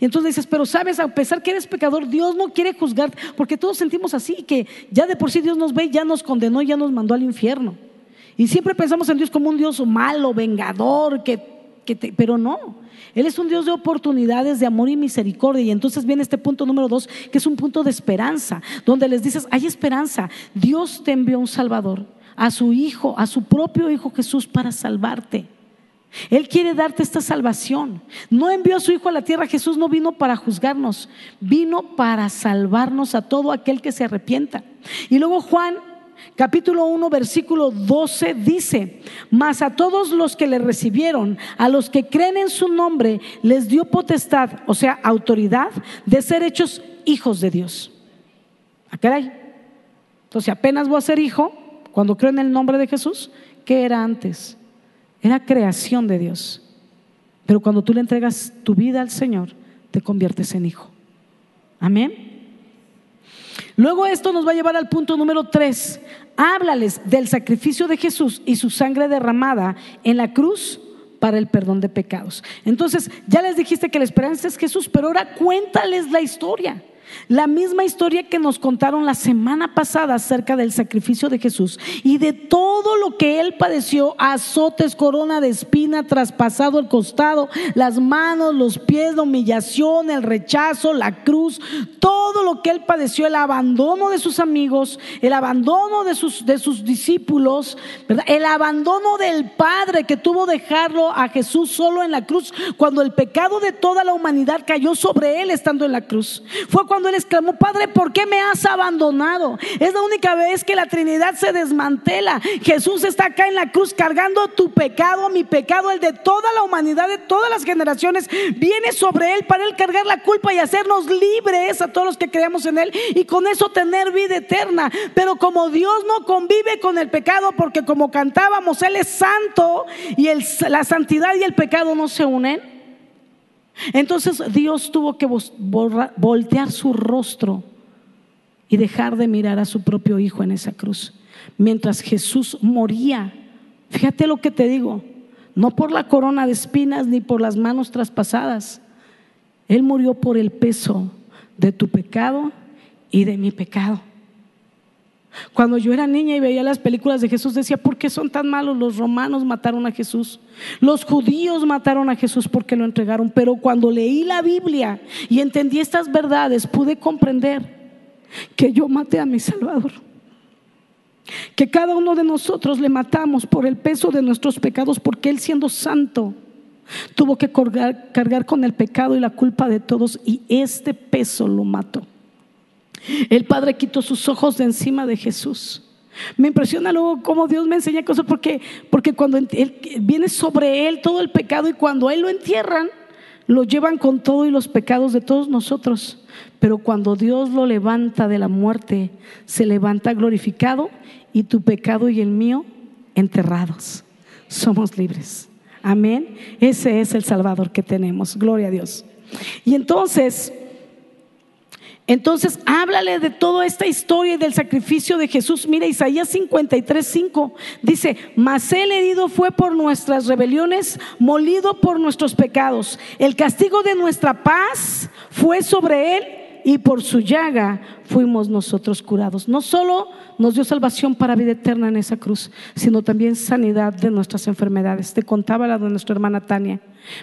Y entonces dices, pero sabes, a pesar que eres pecador, Dios no quiere juzgar, porque todos sentimos así, que ya de por sí Dios nos ve, ya nos condenó, ya nos mandó al infierno. Y siempre pensamos en Dios como un Dios malo, vengador, que, pero no. Él es un Dios de oportunidades, de amor y misericordia. Y entonces viene este punto número dos, que es un punto de esperanza, donde les dices, hay esperanza. Dios te envió un Salvador, a su Hijo, a su propio Hijo Jesús para salvarte. Él quiere darte esta salvación. No envió a su Hijo a la tierra. Jesús no vino para juzgarnos, vino para salvarnos a todo aquel que se arrepienta. Y luego Juan capítulo 1, versículo 12 dice, mas a todos los que le recibieron, a los que creen en su nombre, les dio potestad, o sea, autoridad de ser hechos hijos de Dios. ¿A ah, caray? Entonces, apenas voy a ser hijo, cuando creo en el nombre de Jesús, ¿qué era antes? Era creación de Dios. Pero cuando tú le entregas tu vida al Señor, te conviertes en hijo. Amén. Luego esto nos va a llevar al punto número tres. Háblales del sacrificio de Jesús y su sangre derramada en la cruz para el perdón de pecados. Entonces, ya les dijiste que la esperanza es Jesús, pero ahora cuéntales la historia. La misma historia que nos contaron la semana pasada acerca del sacrificio de Jesús y de todo lo que él padeció, azotes, corona de espina, traspasado el costado, las manos, los pies, la humillación, el rechazo, la cruz, todo lo que él padeció, el abandono de sus amigos, el abandono de sus, de sus discípulos, el abandono del Padre que tuvo dejarlo a Jesús solo en la cruz cuando el pecado de toda la humanidad cayó sobre él estando en la cruz. Fue cuando cuando él exclamó, Padre, ¿por qué me has abandonado? Es la única vez que la Trinidad se desmantela. Jesús está acá en la cruz cargando tu pecado, mi pecado, el de toda la humanidad, de todas las generaciones. Viene sobre él para él cargar la culpa y hacernos libres a todos los que creemos en él y con eso tener vida eterna. Pero como Dios no convive con el pecado, porque como cantábamos, Él es santo y la santidad y el pecado no se unen. Entonces Dios tuvo que voltear su rostro y dejar de mirar a su propio hijo en esa cruz. Mientras Jesús moría, fíjate lo que te digo, no por la corona de espinas ni por las manos traspasadas. Él murió por el peso de tu pecado y de mi pecado. Cuando yo era niña y veía las películas de Jesús, decía, ¿por qué son tan malos? Los romanos mataron a Jesús. Los judíos mataron a Jesús porque lo entregaron. Pero cuando leí la Biblia y entendí estas verdades, pude comprender que yo maté a mi Salvador. Que cada uno de nosotros le matamos por el peso de nuestros pecados, porque Él siendo santo tuvo que cargar, con el pecado y la culpa de todos y este peso lo mató. El Padre quitó sus ojos de encima de Jesús. Me impresiona luego cómo Dios me enseña cosas porque, porque cuando viene sobre él todo el pecado y cuando él lo entierran, lo llevan con todo y los pecados de todos nosotros. Pero cuando Dios lo levanta de la muerte, se levanta glorificado y tu pecado y el mío enterrados. Somos libres. Amén. Ese es el Salvador que tenemos. Gloria a Dios. Y entonces entonces, háblale de toda esta historia y del sacrificio de Jesús. Mira, Isaías 53, 5 dice, mas el herido fue por nuestras rebeliones, molido por nuestros pecados. El castigo de nuestra paz fue sobre él y por su llaga fuimos nosotros curados. No solo nos dio salvación para vida eterna en esa cruz, sino también sanidad de nuestras enfermedades. Te contaba la de nuestra hermana Tania.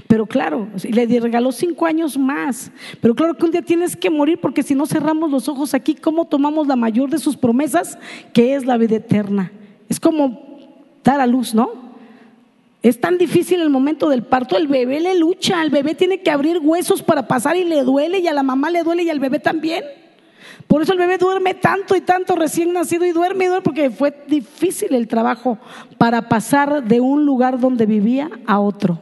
Pero claro, le regaló cinco años más. Pero claro que un día tienes que morir porque si no cerramos los ojos aquí, ¿cómo tomamos la mayor de sus promesas, que es la vida eterna? Es como dar a luz, ¿no? Es tan difícil el momento del parto, el bebé le lucha, el bebé tiene que abrir huesos para pasar y le duele y a la mamá le duele y al bebé también. Por eso el bebé duerme tanto y tanto recién nacido y duerme y duerme porque fue difícil el trabajo para pasar de un lugar donde vivía a otro.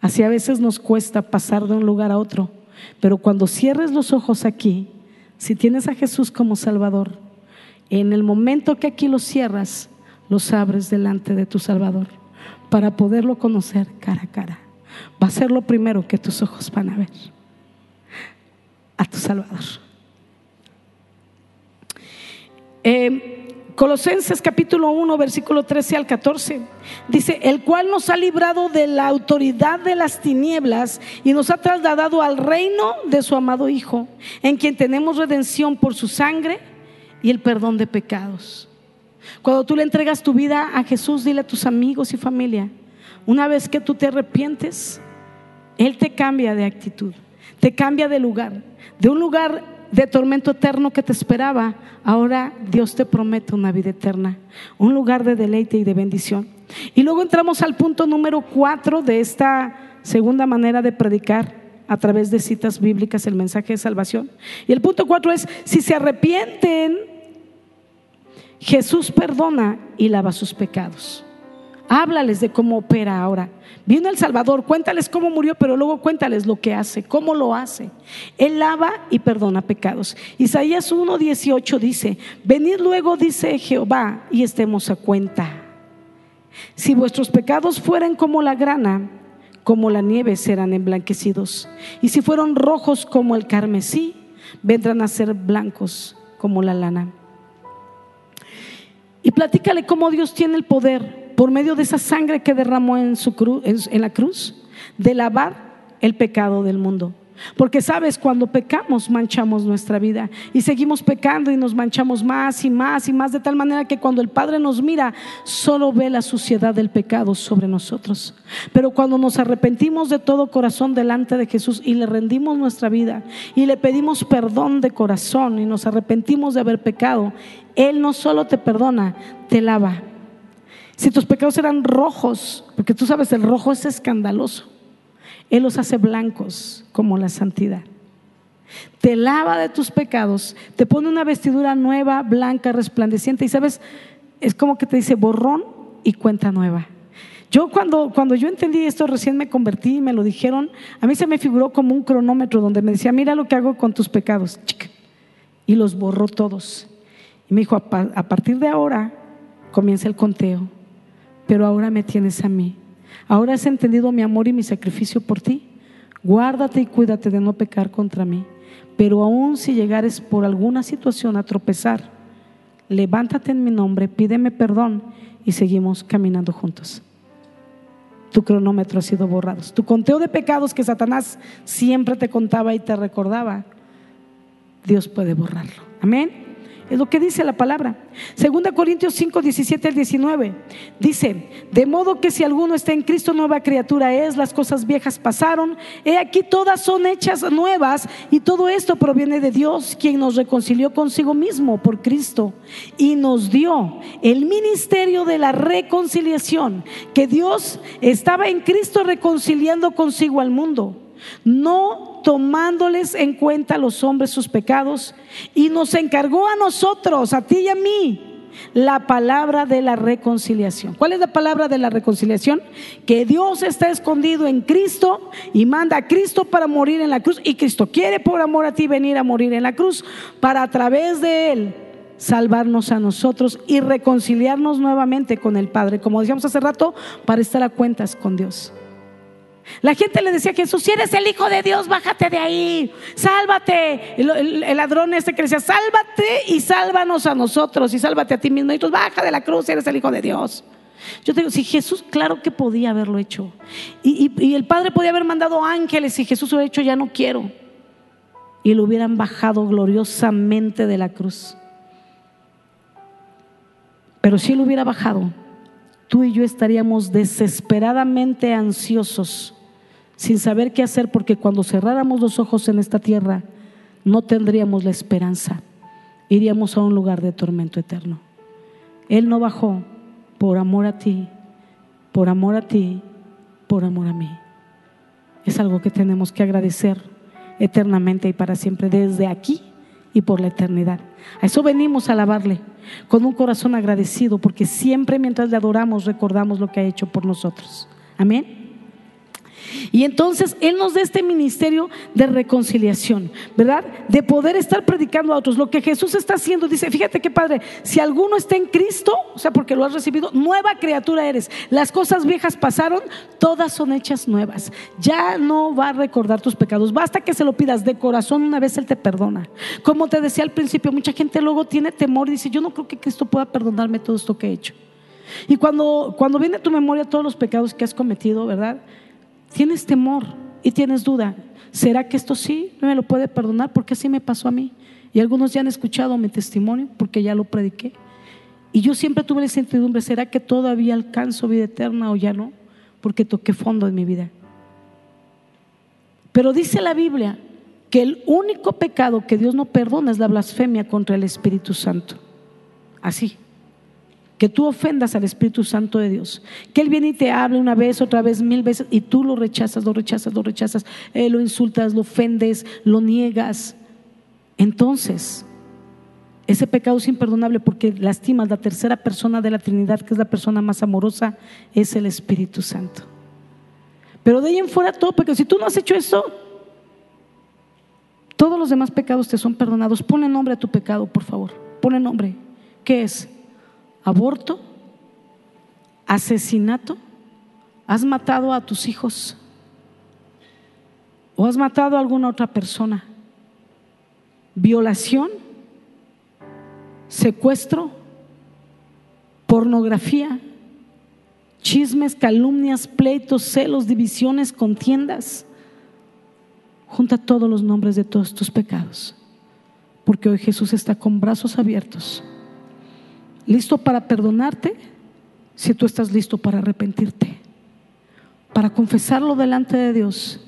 Así a veces nos cuesta pasar de un lugar a otro, pero cuando cierres los ojos aquí, si tienes a Jesús como Salvador, en el momento que aquí los cierras, los abres delante de tu Salvador para poderlo conocer cara a cara. Va a ser lo primero que tus ojos van a ver. A tu Salvador. Eh, Colosenses capítulo 1, versículo 13 al 14. Dice, el cual nos ha librado de la autoridad de las tinieblas y nos ha trasladado al reino de su amado Hijo, en quien tenemos redención por su sangre y el perdón de pecados. Cuando tú le entregas tu vida a Jesús, dile a tus amigos y familia, una vez que tú te arrepientes, Él te cambia de actitud, te cambia de lugar, de un lugar de tormento eterno que te esperaba, ahora Dios te promete una vida eterna, un lugar de deleite y de bendición. Y luego entramos al punto número cuatro de esta segunda manera de predicar a través de citas bíblicas el mensaje de salvación. Y el punto cuatro es, si se arrepienten, Jesús perdona y lava sus pecados. Háblales de cómo opera ahora. Vino el Salvador, cuéntales cómo murió, pero luego cuéntales lo que hace, cómo lo hace. Él lava y perdona pecados. Isaías 1:18 dice, venid luego, dice Jehová, y estemos a cuenta. Si vuestros pecados fueran como la grana, como la nieve serán emblanquecidos. Y si fueron rojos como el carmesí, vendrán a ser blancos como la lana. Y platícale cómo Dios tiene el poder por medio de esa sangre que derramó en, su cruz, en la cruz de lavar el pecado del mundo. Porque sabes, cuando pecamos manchamos nuestra vida y seguimos pecando y nos manchamos más y más y más de tal manera que cuando el Padre nos mira solo ve la suciedad del pecado sobre nosotros. Pero cuando nos arrepentimos de todo corazón delante de Jesús y le rendimos nuestra vida y le pedimos perdón de corazón y nos arrepentimos de haber pecado, Él no solo te perdona, te lava. Si tus pecados eran rojos, porque tú sabes, el rojo es escandaloso él los hace blancos como la santidad. Te lava de tus pecados, te pone una vestidura nueva, blanca, resplandeciente. Y sabes, es como que te dice borrón y cuenta nueva. Yo cuando, cuando yo entendí esto, recién me convertí y me lo dijeron, a mí se me figuró como un cronómetro donde me decía, mira lo que hago con tus pecados. Y los borró todos. Y me dijo, a partir de ahora comienza el conteo, pero ahora me tienes a mí Ahora has entendido mi amor y mi sacrificio por ti. Guárdate y cuídate de no pecar contra mí. Pero aún si llegares por alguna situación a tropezar, levántate en mi nombre, pídeme perdón y seguimos caminando juntos. Tu cronómetro ha sido borrado. Tu conteo de pecados que Satanás siempre te contaba y te recordaba, Dios puede borrarlo. Amén. Es lo que dice la palabra. Segunda Corintios 5, 17 al 19. Dice, de modo que si alguno está en Cristo, nueva criatura es, las cosas viejas pasaron, he aquí todas son hechas nuevas y todo esto proviene de Dios, quien nos reconcilió consigo mismo por Cristo y nos dio el ministerio de la reconciliación, que Dios estaba en Cristo reconciliando consigo al mundo no tomándoles en cuenta los hombres sus pecados, y nos encargó a nosotros, a ti y a mí, la palabra de la reconciliación. ¿Cuál es la palabra de la reconciliación? Que Dios está escondido en Cristo y manda a Cristo para morir en la cruz, y Cristo quiere por amor a ti venir a morir en la cruz, para a través de Él salvarnos a nosotros y reconciliarnos nuevamente con el Padre, como decíamos hace rato, para estar a cuentas con Dios. La gente le decía a Jesús, si eres el Hijo de Dios, bájate de ahí, sálvate. El, ladrón este que decía, sálvate y sálvanos a nosotros y sálvate a ti mismo. Y tú, baja de la cruz, eres el Hijo de Dios. Yo te digo, si Jesús, claro que podía haberlo hecho. Y, y el Padre podía haber mandado ángeles y Jesús hubiera hecho, ya no quiero. y lo hubieran bajado gloriosamente de la cruz. Pero si Él hubiera bajado, tú y yo estaríamos desesperadamente ansiosos, sin saber qué hacer, porque cuando cerráramos los ojos en esta tierra, no tendríamos la esperanza. Iríamos a un lugar de tormento eterno. Él no bajó por amor a ti, por amor a ti, por amor a mí. Es algo que tenemos que agradecer eternamente y para siempre, desde aquí y por la eternidad. A eso venimos a alabarle con un corazón agradecido, porque siempre mientras le adoramos recordamos lo que ha hecho por nosotros. Amén. Y entonces Él nos da este ministerio de reconciliación, ¿verdad? De poder estar predicando a otros. Lo que Jesús está haciendo, dice, fíjate qué padre, si alguno está en Cristo, o sea, porque lo has recibido, nueva criatura eres. Las cosas viejas pasaron, todas son hechas nuevas. Ya no va a recordar tus pecados. Basta que se lo pidas de corazón, una vez Él te perdona. Como te decía al principio, mucha gente luego tiene temor y dice, yo no creo que Cristo pueda perdonarme todo esto que he hecho. Y cuando, cuando viene a tu memoria todos los pecados que has cometido, ¿verdad? Tienes temor y tienes duda, ¿será que esto sí no me lo puede perdonar? Porque así me pasó a mí. Y algunos ya han escuchado mi testimonio porque ya lo prediqué. Y yo siempre tuve la incertidumbre, ¿será que todavía alcanzo vida eterna o ya no? Porque toqué fondo en mi vida. Pero dice la Biblia que el único pecado que Dios no perdona es la blasfemia contra el Espíritu Santo. Así que tú ofendas al Espíritu Santo de Dios, que Él viene y te hable una vez, otra vez, mil veces, y tú lo rechazas, lo rechazas, lo rechazas, eh, lo insultas, lo ofendes, lo niegas. Entonces, ese pecado es imperdonable porque lastimas la tercera persona de la Trinidad, que es la persona más amorosa, es el Espíritu Santo. Pero de ahí en fuera todo, porque si tú no has hecho eso, todos los demás pecados te son perdonados. Ponle nombre a tu pecado, por favor. Ponle nombre. ¿Qué es? Aborto, asesinato, has matado a tus hijos o has matado a alguna otra persona, violación, secuestro, pornografía, chismes, calumnias, pleitos, celos, divisiones, contiendas. Junta todos los nombres de todos tus pecados, porque hoy Jesús está con brazos abiertos listo para perdonarte si tú estás listo para arrepentirte, para confesarlo delante de Dios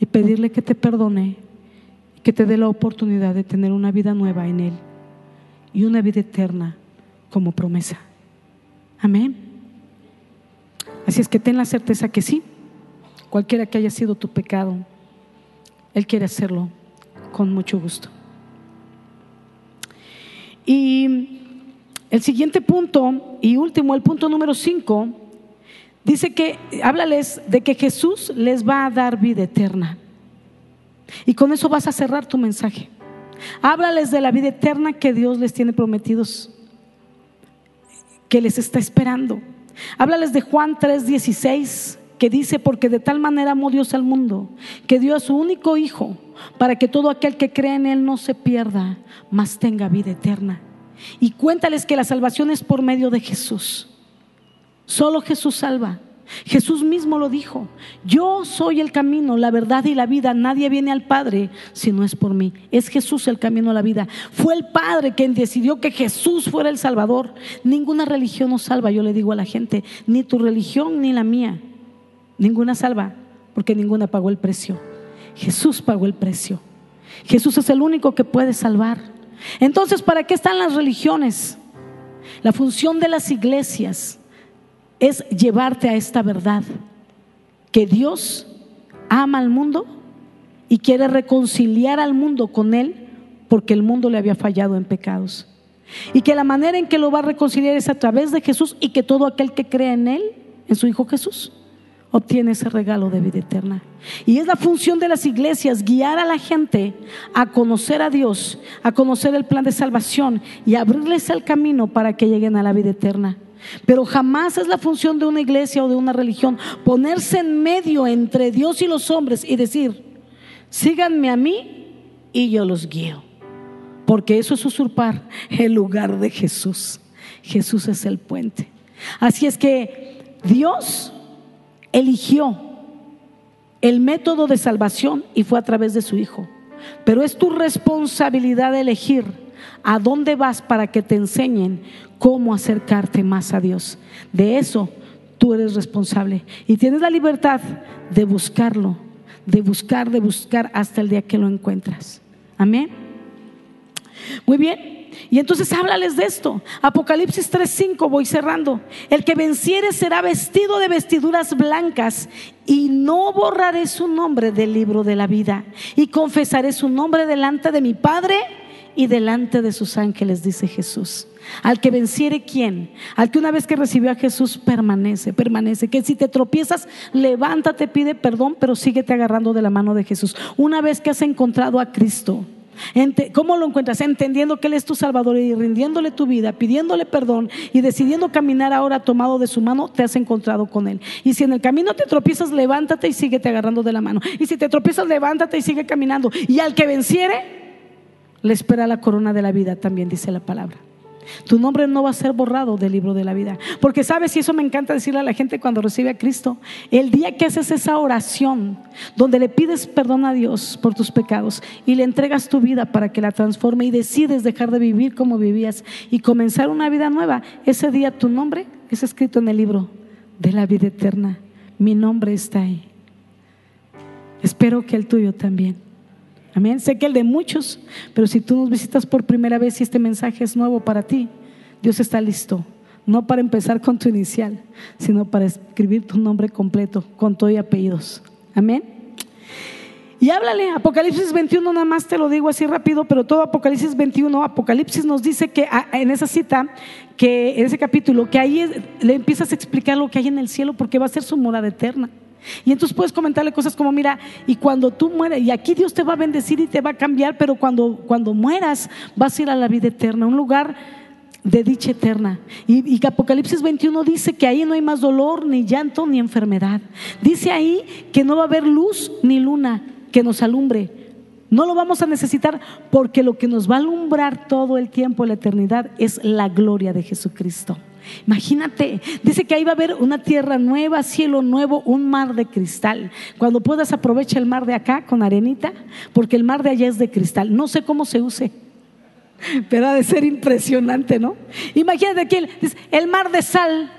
y pedirle que te perdone y que te dé la oportunidad de tener una vida nueva en Él y una vida eterna como promesa. Amén. Así es que ten la certeza que sí, cualquiera que haya sido tu pecado, Él quiere hacerlo con mucho gusto. Y el siguiente punto y último, el punto número 5, dice que, háblales de que Jesús les va a dar vida eterna. Y con eso vas a cerrar tu mensaje. Háblales de la vida eterna que Dios les tiene prometidos, que les está esperando. Háblales de Juan 3:16, que dice, porque de tal manera amó Dios al mundo, que dio a su único Hijo, para que todo aquel que cree en Él no se pierda, mas tenga vida eterna. Y cuéntales que la salvación es por medio de Jesús. Solo Jesús salva. Jesús mismo lo dijo. Yo soy el camino, la verdad y la vida. Nadie viene al Padre si no es por mí. Es Jesús el camino a la vida. Fue el Padre quien decidió que Jesús fuera el Salvador. Ninguna religión nos salva, yo le digo a la gente. Ni tu religión ni la mía. Ninguna salva, porque ninguna pagó el precio. Jesús pagó el precio. Jesús es el único que puede salvar. Entonces, ¿para qué están las religiones? La función de las iglesias es llevarte a esta verdad, que Dios ama al mundo y quiere reconciliar al mundo con Él porque el mundo le había fallado en pecados. Y que la manera en que lo va a reconciliar es a través de Jesús y que todo aquel que crea en Él, en su Hijo Jesús, obtiene ese regalo de vida eterna. Y es la función de las iglesias guiar a la gente a conocer a Dios, a conocer el plan de salvación y abrirles el camino para que lleguen a la vida eterna. Pero jamás es la función de una iglesia o de una religión ponerse en medio entre Dios y los hombres y decir, síganme a mí y yo los guío. Porque eso es usurpar el lugar de Jesús. Jesús es el puente. Así es que Dios eligió el método de salvación y fue a través de su Hijo. pero es tu responsabilidad elegir a dónde vas para que te enseñen cómo acercarte más a Dios. De eso tú eres responsable y tienes la libertad de buscarlo, de buscar, de buscar hasta el día que lo encuentras. Amén. Muy bien. Y entonces háblales de esto. Apocalipsis 3:5, voy cerrando. El que venciere será vestido de vestiduras blancas y no borraré su nombre del libro de la vida y confesaré su nombre delante de mi Padre y delante de sus ángeles, dice Jesús. Al que venciere quién? Al que una vez que recibió a Jesús permanece, permanece. Que si te tropiezas, levántate, pide perdón, pero síguete agarrando de la mano de Jesús. Una vez que has encontrado a Cristo, ¿Cómo lo encuentras? Entendiendo que Él es tu Salvador y rindiéndole tu vida, pidiéndole perdón y decidiendo caminar ahora tomado de su mano, te has encontrado con Él. Y si en el camino te tropiezas, levántate y síguete agarrando de la mano. Y si te tropiezas, levántate y sigue caminando. Y al que venciere, le espera la corona de la vida, también dice la palabra. Tu nombre no va a ser borrado del libro de la vida. Porque sabes, y eso me encanta decirle a la gente cuando recibe a Cristo, el día que haces esa oración, donde le pides perdón a Dios por tus pecados y le entregas tu vida para que la transforme y decides dejar de vivir como vivías y comenzar una vida nueva, ese día tu nombre es escrito en el libro de la vida eterna. Mi nombre está ahí. Espero que el tuyo también. Amén. Sé que el de muchos, pero si tú nos visitas por primera vez y este mensaje es nuevo para ti, Dios está listo. No para empezar con tu inicial, sino para escribir tu nombre completo, con todo y apellidos. Amén. Y háblale, Apocalipsis 21, nada más te lo digo así rápido, pero todo Apocalipsis 21, Apocalipsis nos dice que ah, en esa cita, que en ese capítulo, que ahí le empiezas a explicar lo que hay en el cielo, porque va a ser su morada eterna. Y entonces puedes comentarle cosas como, mira, y cuando tú mueres, y aquí Dios te va a bendecir y te va a cambiar, pero cuando, cuando mueras vas a ir a la vida eterna, un lugar de dicha eterna. Y, y, Apocalipsis 21 dice que ahí no hay más dolor, ni llanto, ni enfermedad. Dice ahí que no va a haber luz ni luna que nos alumbre. No lo vamos a necesitar porque lo que nos va a alumbrar todo el tiempo, la eternidad, es la gloria de Jesucristo. Imagínate, dice que ahí va a haber una tierra nueva, cielo nuevo, un mar de cristal. Cuando puedas aprovecha el mar de acá con arenita, porque el mar de allá es de cristal. No sé cómo se use, pero ha de ser impresionante, ¿no? Imagínate aquí el, mar de sal.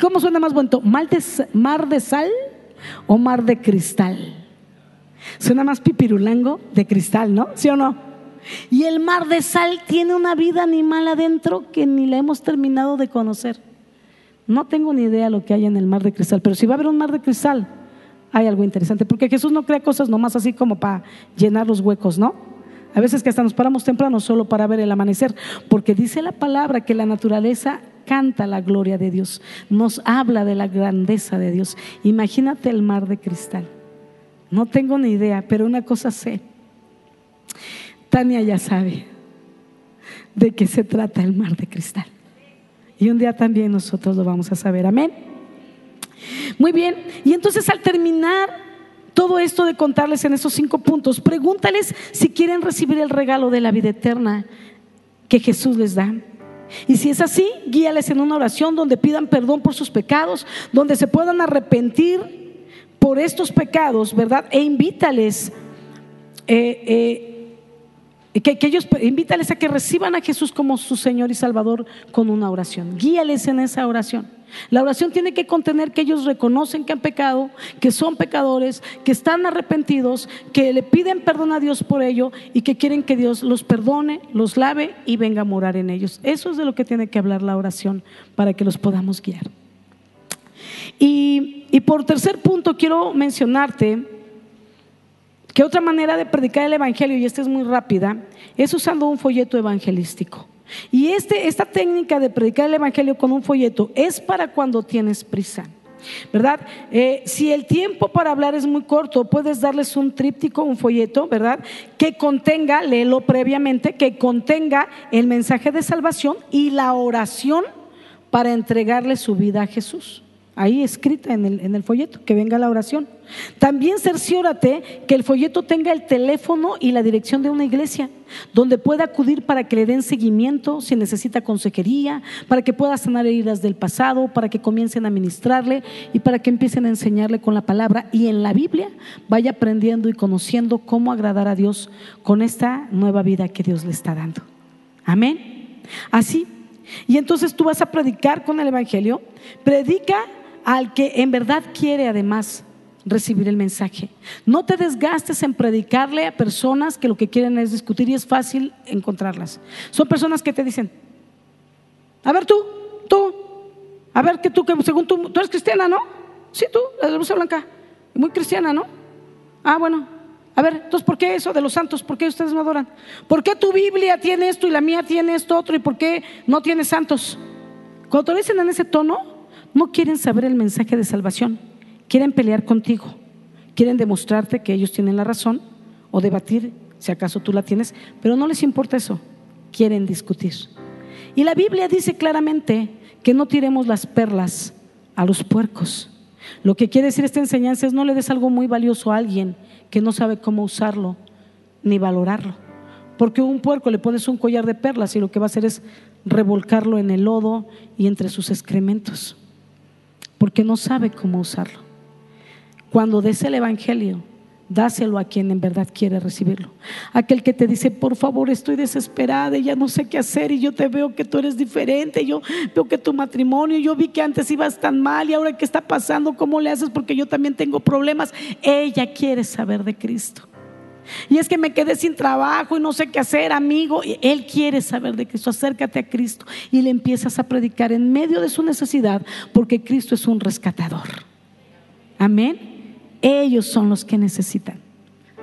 ¿Cómo suena más bonito? ¿Mar de, ¿Mar de sal o mar de cristal? Suena más pipirulango de cristal, ¿no? ¿Sí o no? Y el mar de sal tiene una vida animal adentro que ni la hemos terminado de conocer. No tengo ni idea lo que hay en el mar de cristal, pero si va a haber un mar de cristal, hay algo interesante, porque Jesús no crea cosas nomás así como para llenar los huecos, ¿no? A veces que hasta nos paramos temprano solo para ver el amanecer, porque dice la palabra que la naturaleza canta la gloria de Dios, nos habla de la grandeza de Dios. Imagínate el mar de cristal. No tengo ni idea, pero una cosa sé Tania ya sabe de qué se trata el mar de cristal. Y un día también nosotros lo vamos a saber. Amén. Muy bien. Y entonces al terminar todo esto de contarles en esos cinco puntos, pregúntales si quieren recibir el regalo de la vida eterna que Jesús les da. Y si es así, guíales en una oración donde pidan perdón por sus pecados, donde se puedan arrepentir por estos pecados, ¿verdad? E invítales eh, eh, que, ellos invítales a que reciban a Jesús como su Señor y Salvador con una oración. Guíales en esa oración. La oración tiene que contener que ellos reconocen que han pecado, que son pecadores, que están arrepentidos, que le piden perdón a Dios por ello y que quieren que Dios los perdone, los lave y venga a morar en ellos. Eso es de lo que tiene que hablar la oración para que los podamos guiar. Y, y por tercer punto quiero mencionarte que otra manera de predicar el Evangelio, y esta es muy rápida, es usando un folleto evangelístico. Y este, esta técnica de predicar el Evangelio con un folleto es para cuando tienes prisa. ¿Verdad? Eh, si el tiempo para hablar es muy corto, puedes darles un tríptico, un folleto, ¿verdad? Que contenga, léelo previamente, que contenga el mensaje de salvación y la oración para entregarle su vida a Jesús. Ahí escrita en el, folleto, que venga la oración. También cerciórate que el folleto tenga el teléfono y la dirección de una iglesia, donde pueda acudir para que le den seguimiento si necesita consejería, para que pueda sanar heridas del pasado, para que comiencen a ministrarle y para que empiecen a enseñarle con la palabra y en la Biblia vaya aprendiendo y conociendo cómo agradar a Dios con esta nueva vida que Dios le está dando. Amén. Así. Y entonces tú vas a predicar con el Evangelio. Predica al que en verdad quiere además recibir el mensaje. No te desgastes en predicarle a personas que lo que quieren es discutir y es fácil encontrarlas. Son personas que te dicen, a ver tú, tú, a ver que tú, que según tú, tú eres cristiana, ¿no? Sí, tú, la de la blanca, muy cristiana, ¿no? Ah, bueno. A ver, entonces, ¿por qué eso de los santos? ¿Por qué ustedes no adoran? ¿Por qué tu Biblia tiene esto y la mía tiene esto otro? ¿Y por qué no tiene santos? Cuando te lo dicen en ese tono, no quieren saber el mensaje de salvación, quieren pelear contigo, quieren demostrarte que ellos tienen la razón o debatir si acaso tú la tienes, pero no les importa eso, quieren discutir. Y la Biblia dice claramente que no tiremos las perlas a los puercos. Lo que quiere decir esta enseñanza es no le des algo muy valioso a alguien que no sabe cómo usarlo ni valorarlo. Porque un puerco le pones un collar de perlas y lo que va a hacer es revolcarlo en el lodo y entre sus excrementos porque no sabe cómo usarlo. Cuando des el Evangelio, dáselo a quien en verdad quiere recibirlo. Aquel que te dice, por favor, estoy desesperada y ya no sé qué hacer y yo te veo que tú eres diferente, yo veo que tu matrimonio, yo vi que antes ibas tan mal y ahora qué está pasando, ¿cómo le haces? Porque yo también tengo problemas. Ella quiere saber de Cristo. Y es que me quedé sin trabajo y no sé qué hacer, amigo. Él quiere saber de Cristo. Acércate a Cristo y le empiezas a predicar en medio de su necesidad porque Cristo es un rescatador. Amén. Ellos son los que necesitan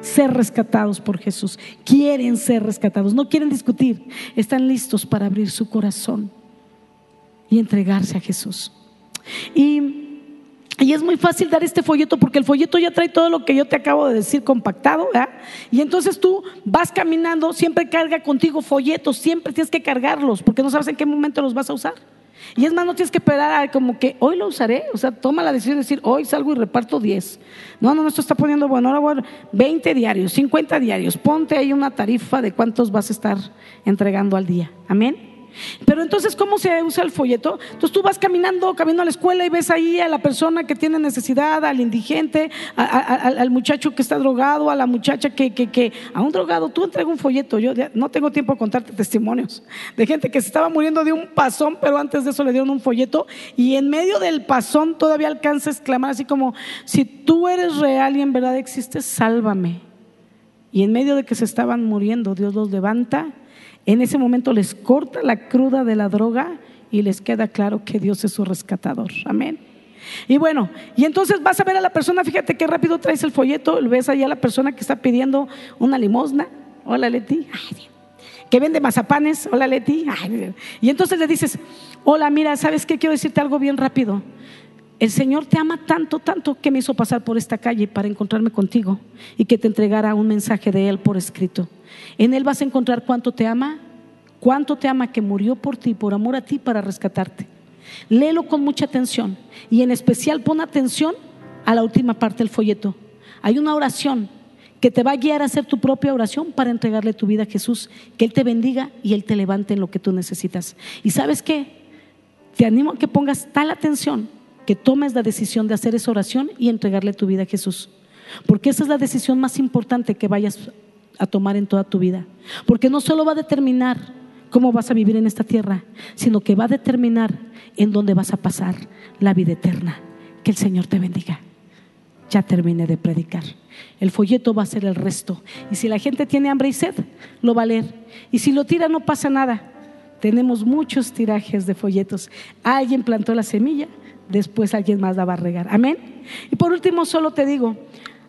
ser rescatados por Jesús. Quieren ser rescatados. No quieren discutir. Están listos para abrir su corazón y entregarse a Jesús. Y y es muy fácil dar este folleto porque el folleto ya trae todo lo que yo te acabo de decir compactado, ¿verdad? Y entonces tú vas caminando, siempre carga contigo folletos, siempre tienes que cargarlos porque no sabes en qué momento los vas a usar. Y es más, no tienes que esperar a como que hoy lo usaré, o sea, toma la decisión de decir, hoy salgo y reparto 10. No, no, no, esto está poniendo, bueno, ahora voy a 20 diarios, 50 diarios, ponte ahí una tarifa de cuántos vas a estar entregando al día. Amén. Pero entonces, ¿cómo se usa el folleto? Entonces tú vas caminando, caminando a la escuela y ves ahí a la persona que tiene necesidad, al indigente, al muchacho que está drogado, a la muchacha que, que, que, a un drogado, tú entrega un folleto. Yo no tengo tiempo de contarte testimonios de gente que se estaba muriendo de un pasón, pero antes de eso le dieron un folleto y en medio del pasón todavía alcanza a exclamar así como, si tú eres real y en verdad existes, sálvame. Y en medio de que se estaban muriendo, Dios los levanta en ese momento les corta la cruda de la droga y les queda claro que Dios es su rescatador. Amén. Y bueno, y entonces vas a ver a la persona, fíjate qué rápido traes el folleto, ves ahí a la persona que está pidiendo una limosna. Hola Leti. que vende mazapanes. Hola Leti. y entonces le dices, hola, mira, ¿sabes qué? Quiero decirte algo bien rápido. El Señor te ama tanto, tanto que me hizo pasar por esta calle para encontrarme contigo y que te entregara un mensaje de Él por escrito. En Él vas a encontrar cuánto te ama, cuánto te ama que murió por ti, por amor a ti, para rescatarte. Léelo con mucha atención y en especial pon atención a la última parte del folleto. Hay una oración que te va a guiar a hacer tu propia oración para entregarle tu vida a Jesús, que Él te bendiga y Él te levante en lo que tú necesitas. ¿Y sabes qué? Te animo a que pongas tal atención que tomes la decisión de hacer esa oración y entregarle tu vida a Jesús. Porque esa es la decisión más importante que vayas a tomar en toda tu vida. Porque no solo va a determinar cómo vas a vivir en esta tierra, sino que va a determinar en dónde vas a pasar la vida eterna. Que el Señor te bendiga. Ya terminé de predicar. El folleto va a ser el resto. Y si la gente tiene hambre y sed, lo va a leer. Y si lo tira, no pasa nada. Tenemos muchos tirajes de folletos. Alguien plantó la semilla, después alguien más la va a regar. Amén. Y por último, solo te digo,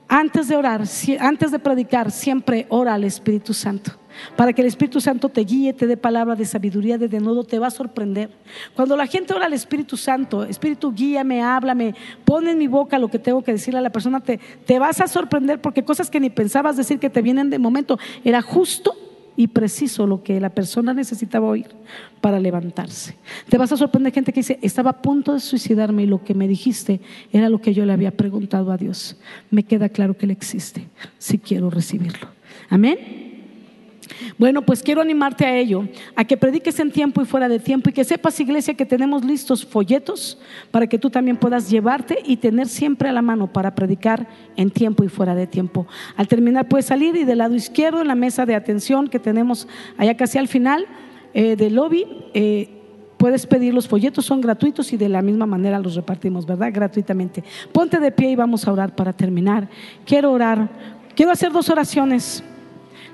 antes de orar, antes de predicar, siempre ora al Espíritu Santo. Para que el Espíritu Santo te guíe, te dé palabra de sabiduría, de denudo, te va a sorprender. Cuando la gente ora al Espíritu Santo, Espíritu guíame, háblame, pone en mi boca lo que tengo que decirle a la persona, te, te vas a sorprender porque cosas que ni pensabas decir que te vienen de momento, era justo y preciso lo que la persona necesitaba oír para levantarse. Te vas a sorprender gente que dice, estaba a punto de suicidarme y lo que me dijiste era lo que yo le había preguntado a Dios. Me queda claro que Él existe, si quiero recibirlo. Amén. Bueno, pues quiero animarte a ello, a que prediques en tiempo y fuera de tiempo y que sepas, iglesia, que tenemos listos folletos para que tú también puedas llevarte y tener siempre a la mano para predicar en tiempo y fuera de tiempo. Al terminar puedes salir y del lado izquierdo en la mesa de atención que tenemos allá casi al final eh, del lobby. Eh, puedes pedir los folletos, son gratuitos y de la misma manera los repartimos, ¿verdad? Gratuitamente. Ponte de pie y vamos a orar para terminar. Quiero orar, quiero hacer dos oraciones.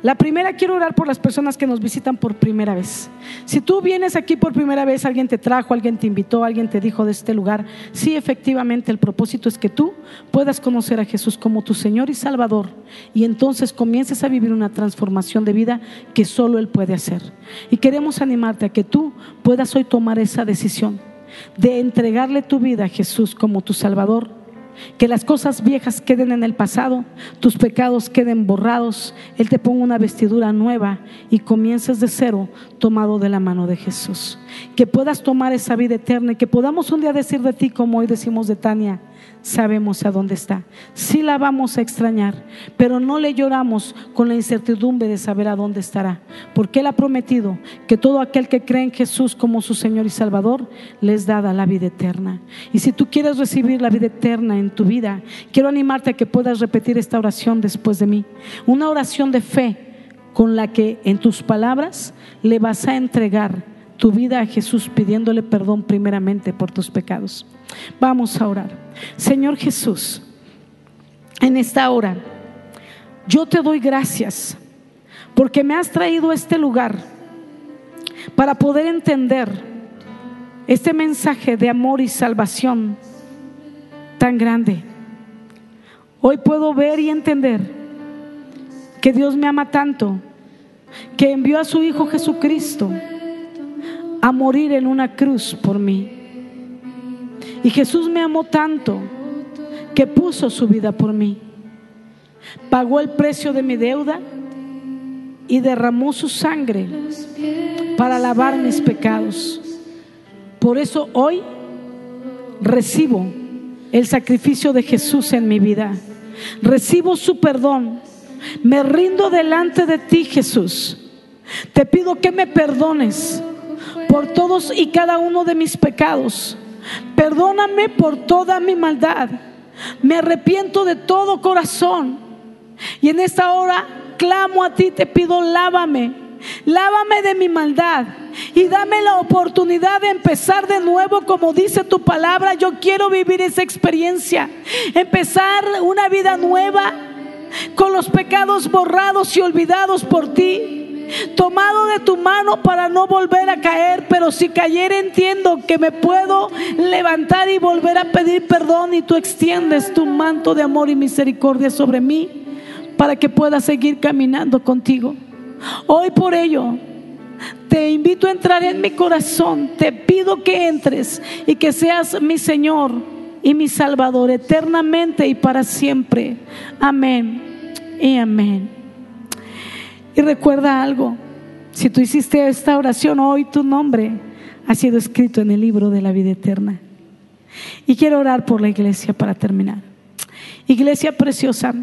La primera, quiero orar por las personas que nos visitan por primera vez. Si tú vienes aquí por primera vez, alguien te trajo, alguien te invitó, alguien te dijo de este lugar, sí, efectivamente, el propósito es que tú puedas conocer a Jesús como tu Señor y Salvador y entonces comiences a vivir una transformación de vida que solo Él puede hacer. Y queremos animarte a que tú puedas hoy tomar esa decisión de entregarle tu vida a Jesús como tu Salvador que las cosas viejas queden en el pasado, tus pecados queden borrados, Él te ponga una vestidura nueva y comiences de cero tomado de la mano de Jesús. Que puedas tomar esa vida eterna y que podamos un día decir de ti como hoy decimos de Tania, sabemos a dónde está. Sí la vamos a extrañar, pero no le lloramos con la incertidumbre de saber a dónde estará, porque Él ha prometido que todo aquel que cree en Jesús como su Señor y Salvador les dada la vida eterna. Y si tú quieres recibir la vida eterna en tu vida, quiero animarte a que puedas repetir esta oración después de mí. Una oración de fe con la que en tus palabras le vas a entregar tu vida a Jesús pidiéndole perdón primeramente por tus pecados. Vamos a orar. Señor Jesús, en esta hora yo te doy gracias porque me has traído a este lugar para poder entender este mensaje de amor y salvación tan grande. Hoy puedo ver y entender que Dios me ama tanto, que envió a su Hijo Jesucristo a morir en una cruz por mí. Y Jesús me amó tanto que puso su vida por mí. Pagó el precio de mi deuda y derramó su sangre para lavar mis pecados. Por eso hoy recibo el sacrificio de Jesús en mi vida. Recibo su perdón. Me rindo delante de ti, Jesús. Te pido que me perdones por todos y cada uno de mis pecados. Perdóname por toda mi maldad. Me arrepiento de todo corazón. Y en esta hora clamo a ti, te pido, lávame. Lávame de mi maldad y dame la oportunidad de empezar de nuevo como dice tu palabra. Yo quiero vivir esa experiencia. Empezar una vida nueva con los pecados borrados y olvidados por ti tomado de tu mano para no volver a caer, pero si cayera entiendo que me puedo levantar y volver a pedir perdón y tú extiendes tu manto de amor y misericordia sobre mí para que pueda seguir caminando contigo. Hoy por ello te invito a entrar en mi corazón, te pido que entres y que seas mi Señor y mi Salvador eternamente y para siempre. Amén y amén. Y recuerda algo, si tú hiciste esta oración hoy, tu nombre ha sido escrito en el libro de la vida eterna. Y quiero orar por la iglesia para terminar. Iglesia preciosa,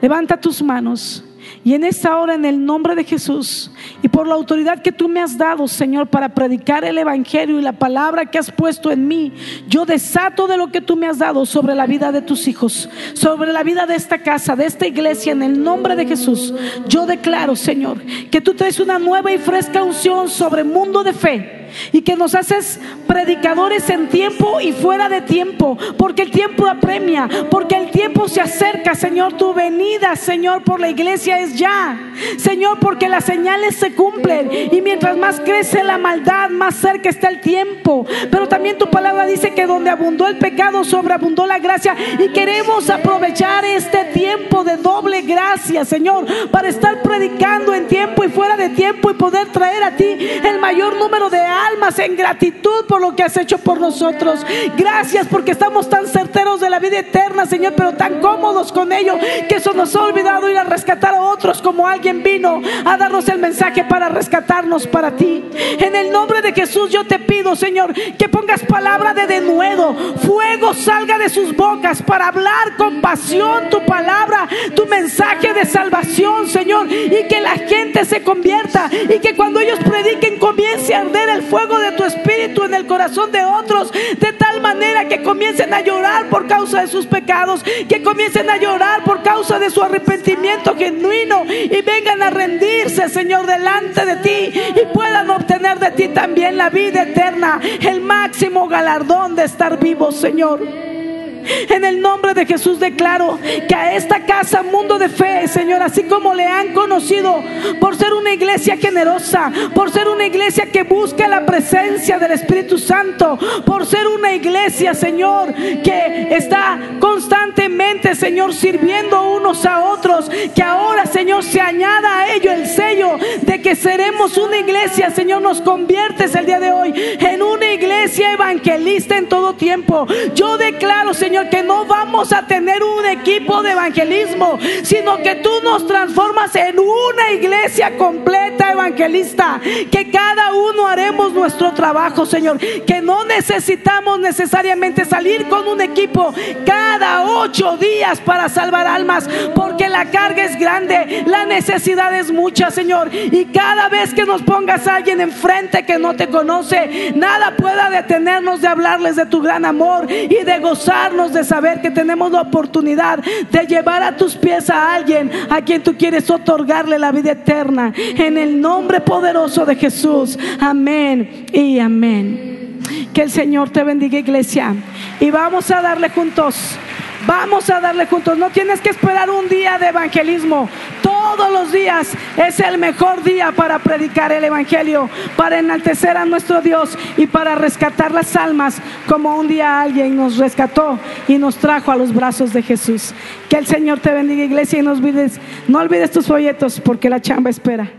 levanta tus manos y en esta hora, en el nombre de Jesús y por la autoridad que tú me has dado, Señor, para predicar el Evangelio y la palabra que has puesto en mí, yo desato de lo que tú me has dado sobre la vida de tus hijos, sobre la vida de esta casa, de esta iglesia, en el nombre de Jesús. Yo declaro, Señor, que tú traes una nueva y fresca unción sobre mundo de fe y que nos haces predicadores en tiempo y fuera de tiempo, porque el tiempo apremia, porque el tiempo se acerca, Señor, tu venida, Señor, por la iglesia es ya. Señor, porque las señales se cumplen y mientras más crece la maldad, más cerca está el tiempo. Pero también tu palabra dice que donde abundó el pecado, sobreabundó la gracia y queremos aprovechar este tiempo de doble gracia, Señor, para estar predicando en tiempo y fuera de tiempo y poder traer a ti el mayor número de almas en gratitud por lo que has hecho por nosotros. Gracias porque estamos tan certeros de la vida eterna, Señor, pero tan cómodos con ello que eso nos ha olvidado ir a rescatar a otros como alguien vino a darnos el mensaje para rescatarnos para ti. En el nombre de Jesús yo te pido, Señor, que pongas palabra de denuedo, fuego salga de sus bocas para hablar con pasión tu palabra, tu mensaje de salvación, Señor, y que la gente se convierta y que cuando ellos prediquen comience a arder el fuego de tu espíritu en el corazón de otros, de tal manera que comiencen a llorar por causa de sus pecados, que comiencen a llorar por causa de su arrepentimiento genuino y vengan a rendirse, Señor, delante de ti y puedan obtener de ti también la vida eterna, el máximo galardón de estar vivos, Señor. En el nombre de Jesús declaro que a esta casa, mundo de fe, Señor, así como le han conocido por ser una iglesia generosa, por ser una iglesia que busca la presencia del Espíritu Santo, por ser una iglesia, Señor, que está constantemente, Señor, sirviendo unos a otros, que ahora, Señor, se añada a ello el sello de que seremos una iglesia, Señor, nos conviertes el día de hoy en una iglesia evangelista en todo tiempo. Yo declaro, Señor, que no vamos a tener un equipo de evangelismo, sino que tú nos transformas en una iglesia completa evangelista, que cada uno haremos nuestro trabajo, Señor, que no necesitamos necesariamente salir con un equipo cada ocho días para salvar almas, porque la carga es grande, la necesidad es mucha, Señor, y cada vez que nos pongas a alguien enfrente que no te conoce, nada pueda detenernos de hablarles de tu gran amor y de de saber que tenemos la oportunidad de llevar a tus pies a alguien a quien tú quieres otorgarle la vida eterna. En el nombre poderoso de Jesús. Amén y amén. Que el Señor te bendiga, iglesia. Y vamos a darle juntos. Vamos a darle juntos. No tienes que esperar un día de evangelismo. Todos los días es el mejor día para predicar el Evangelio, para enaltecer a nuestro Dios y para rescatar las almas como un día alguien nos rescató y nos trajo a los brazos de Jesús. Que el Señor te bendiga iglesia y no olvides, no olvides tus folletos porque la chamba espera.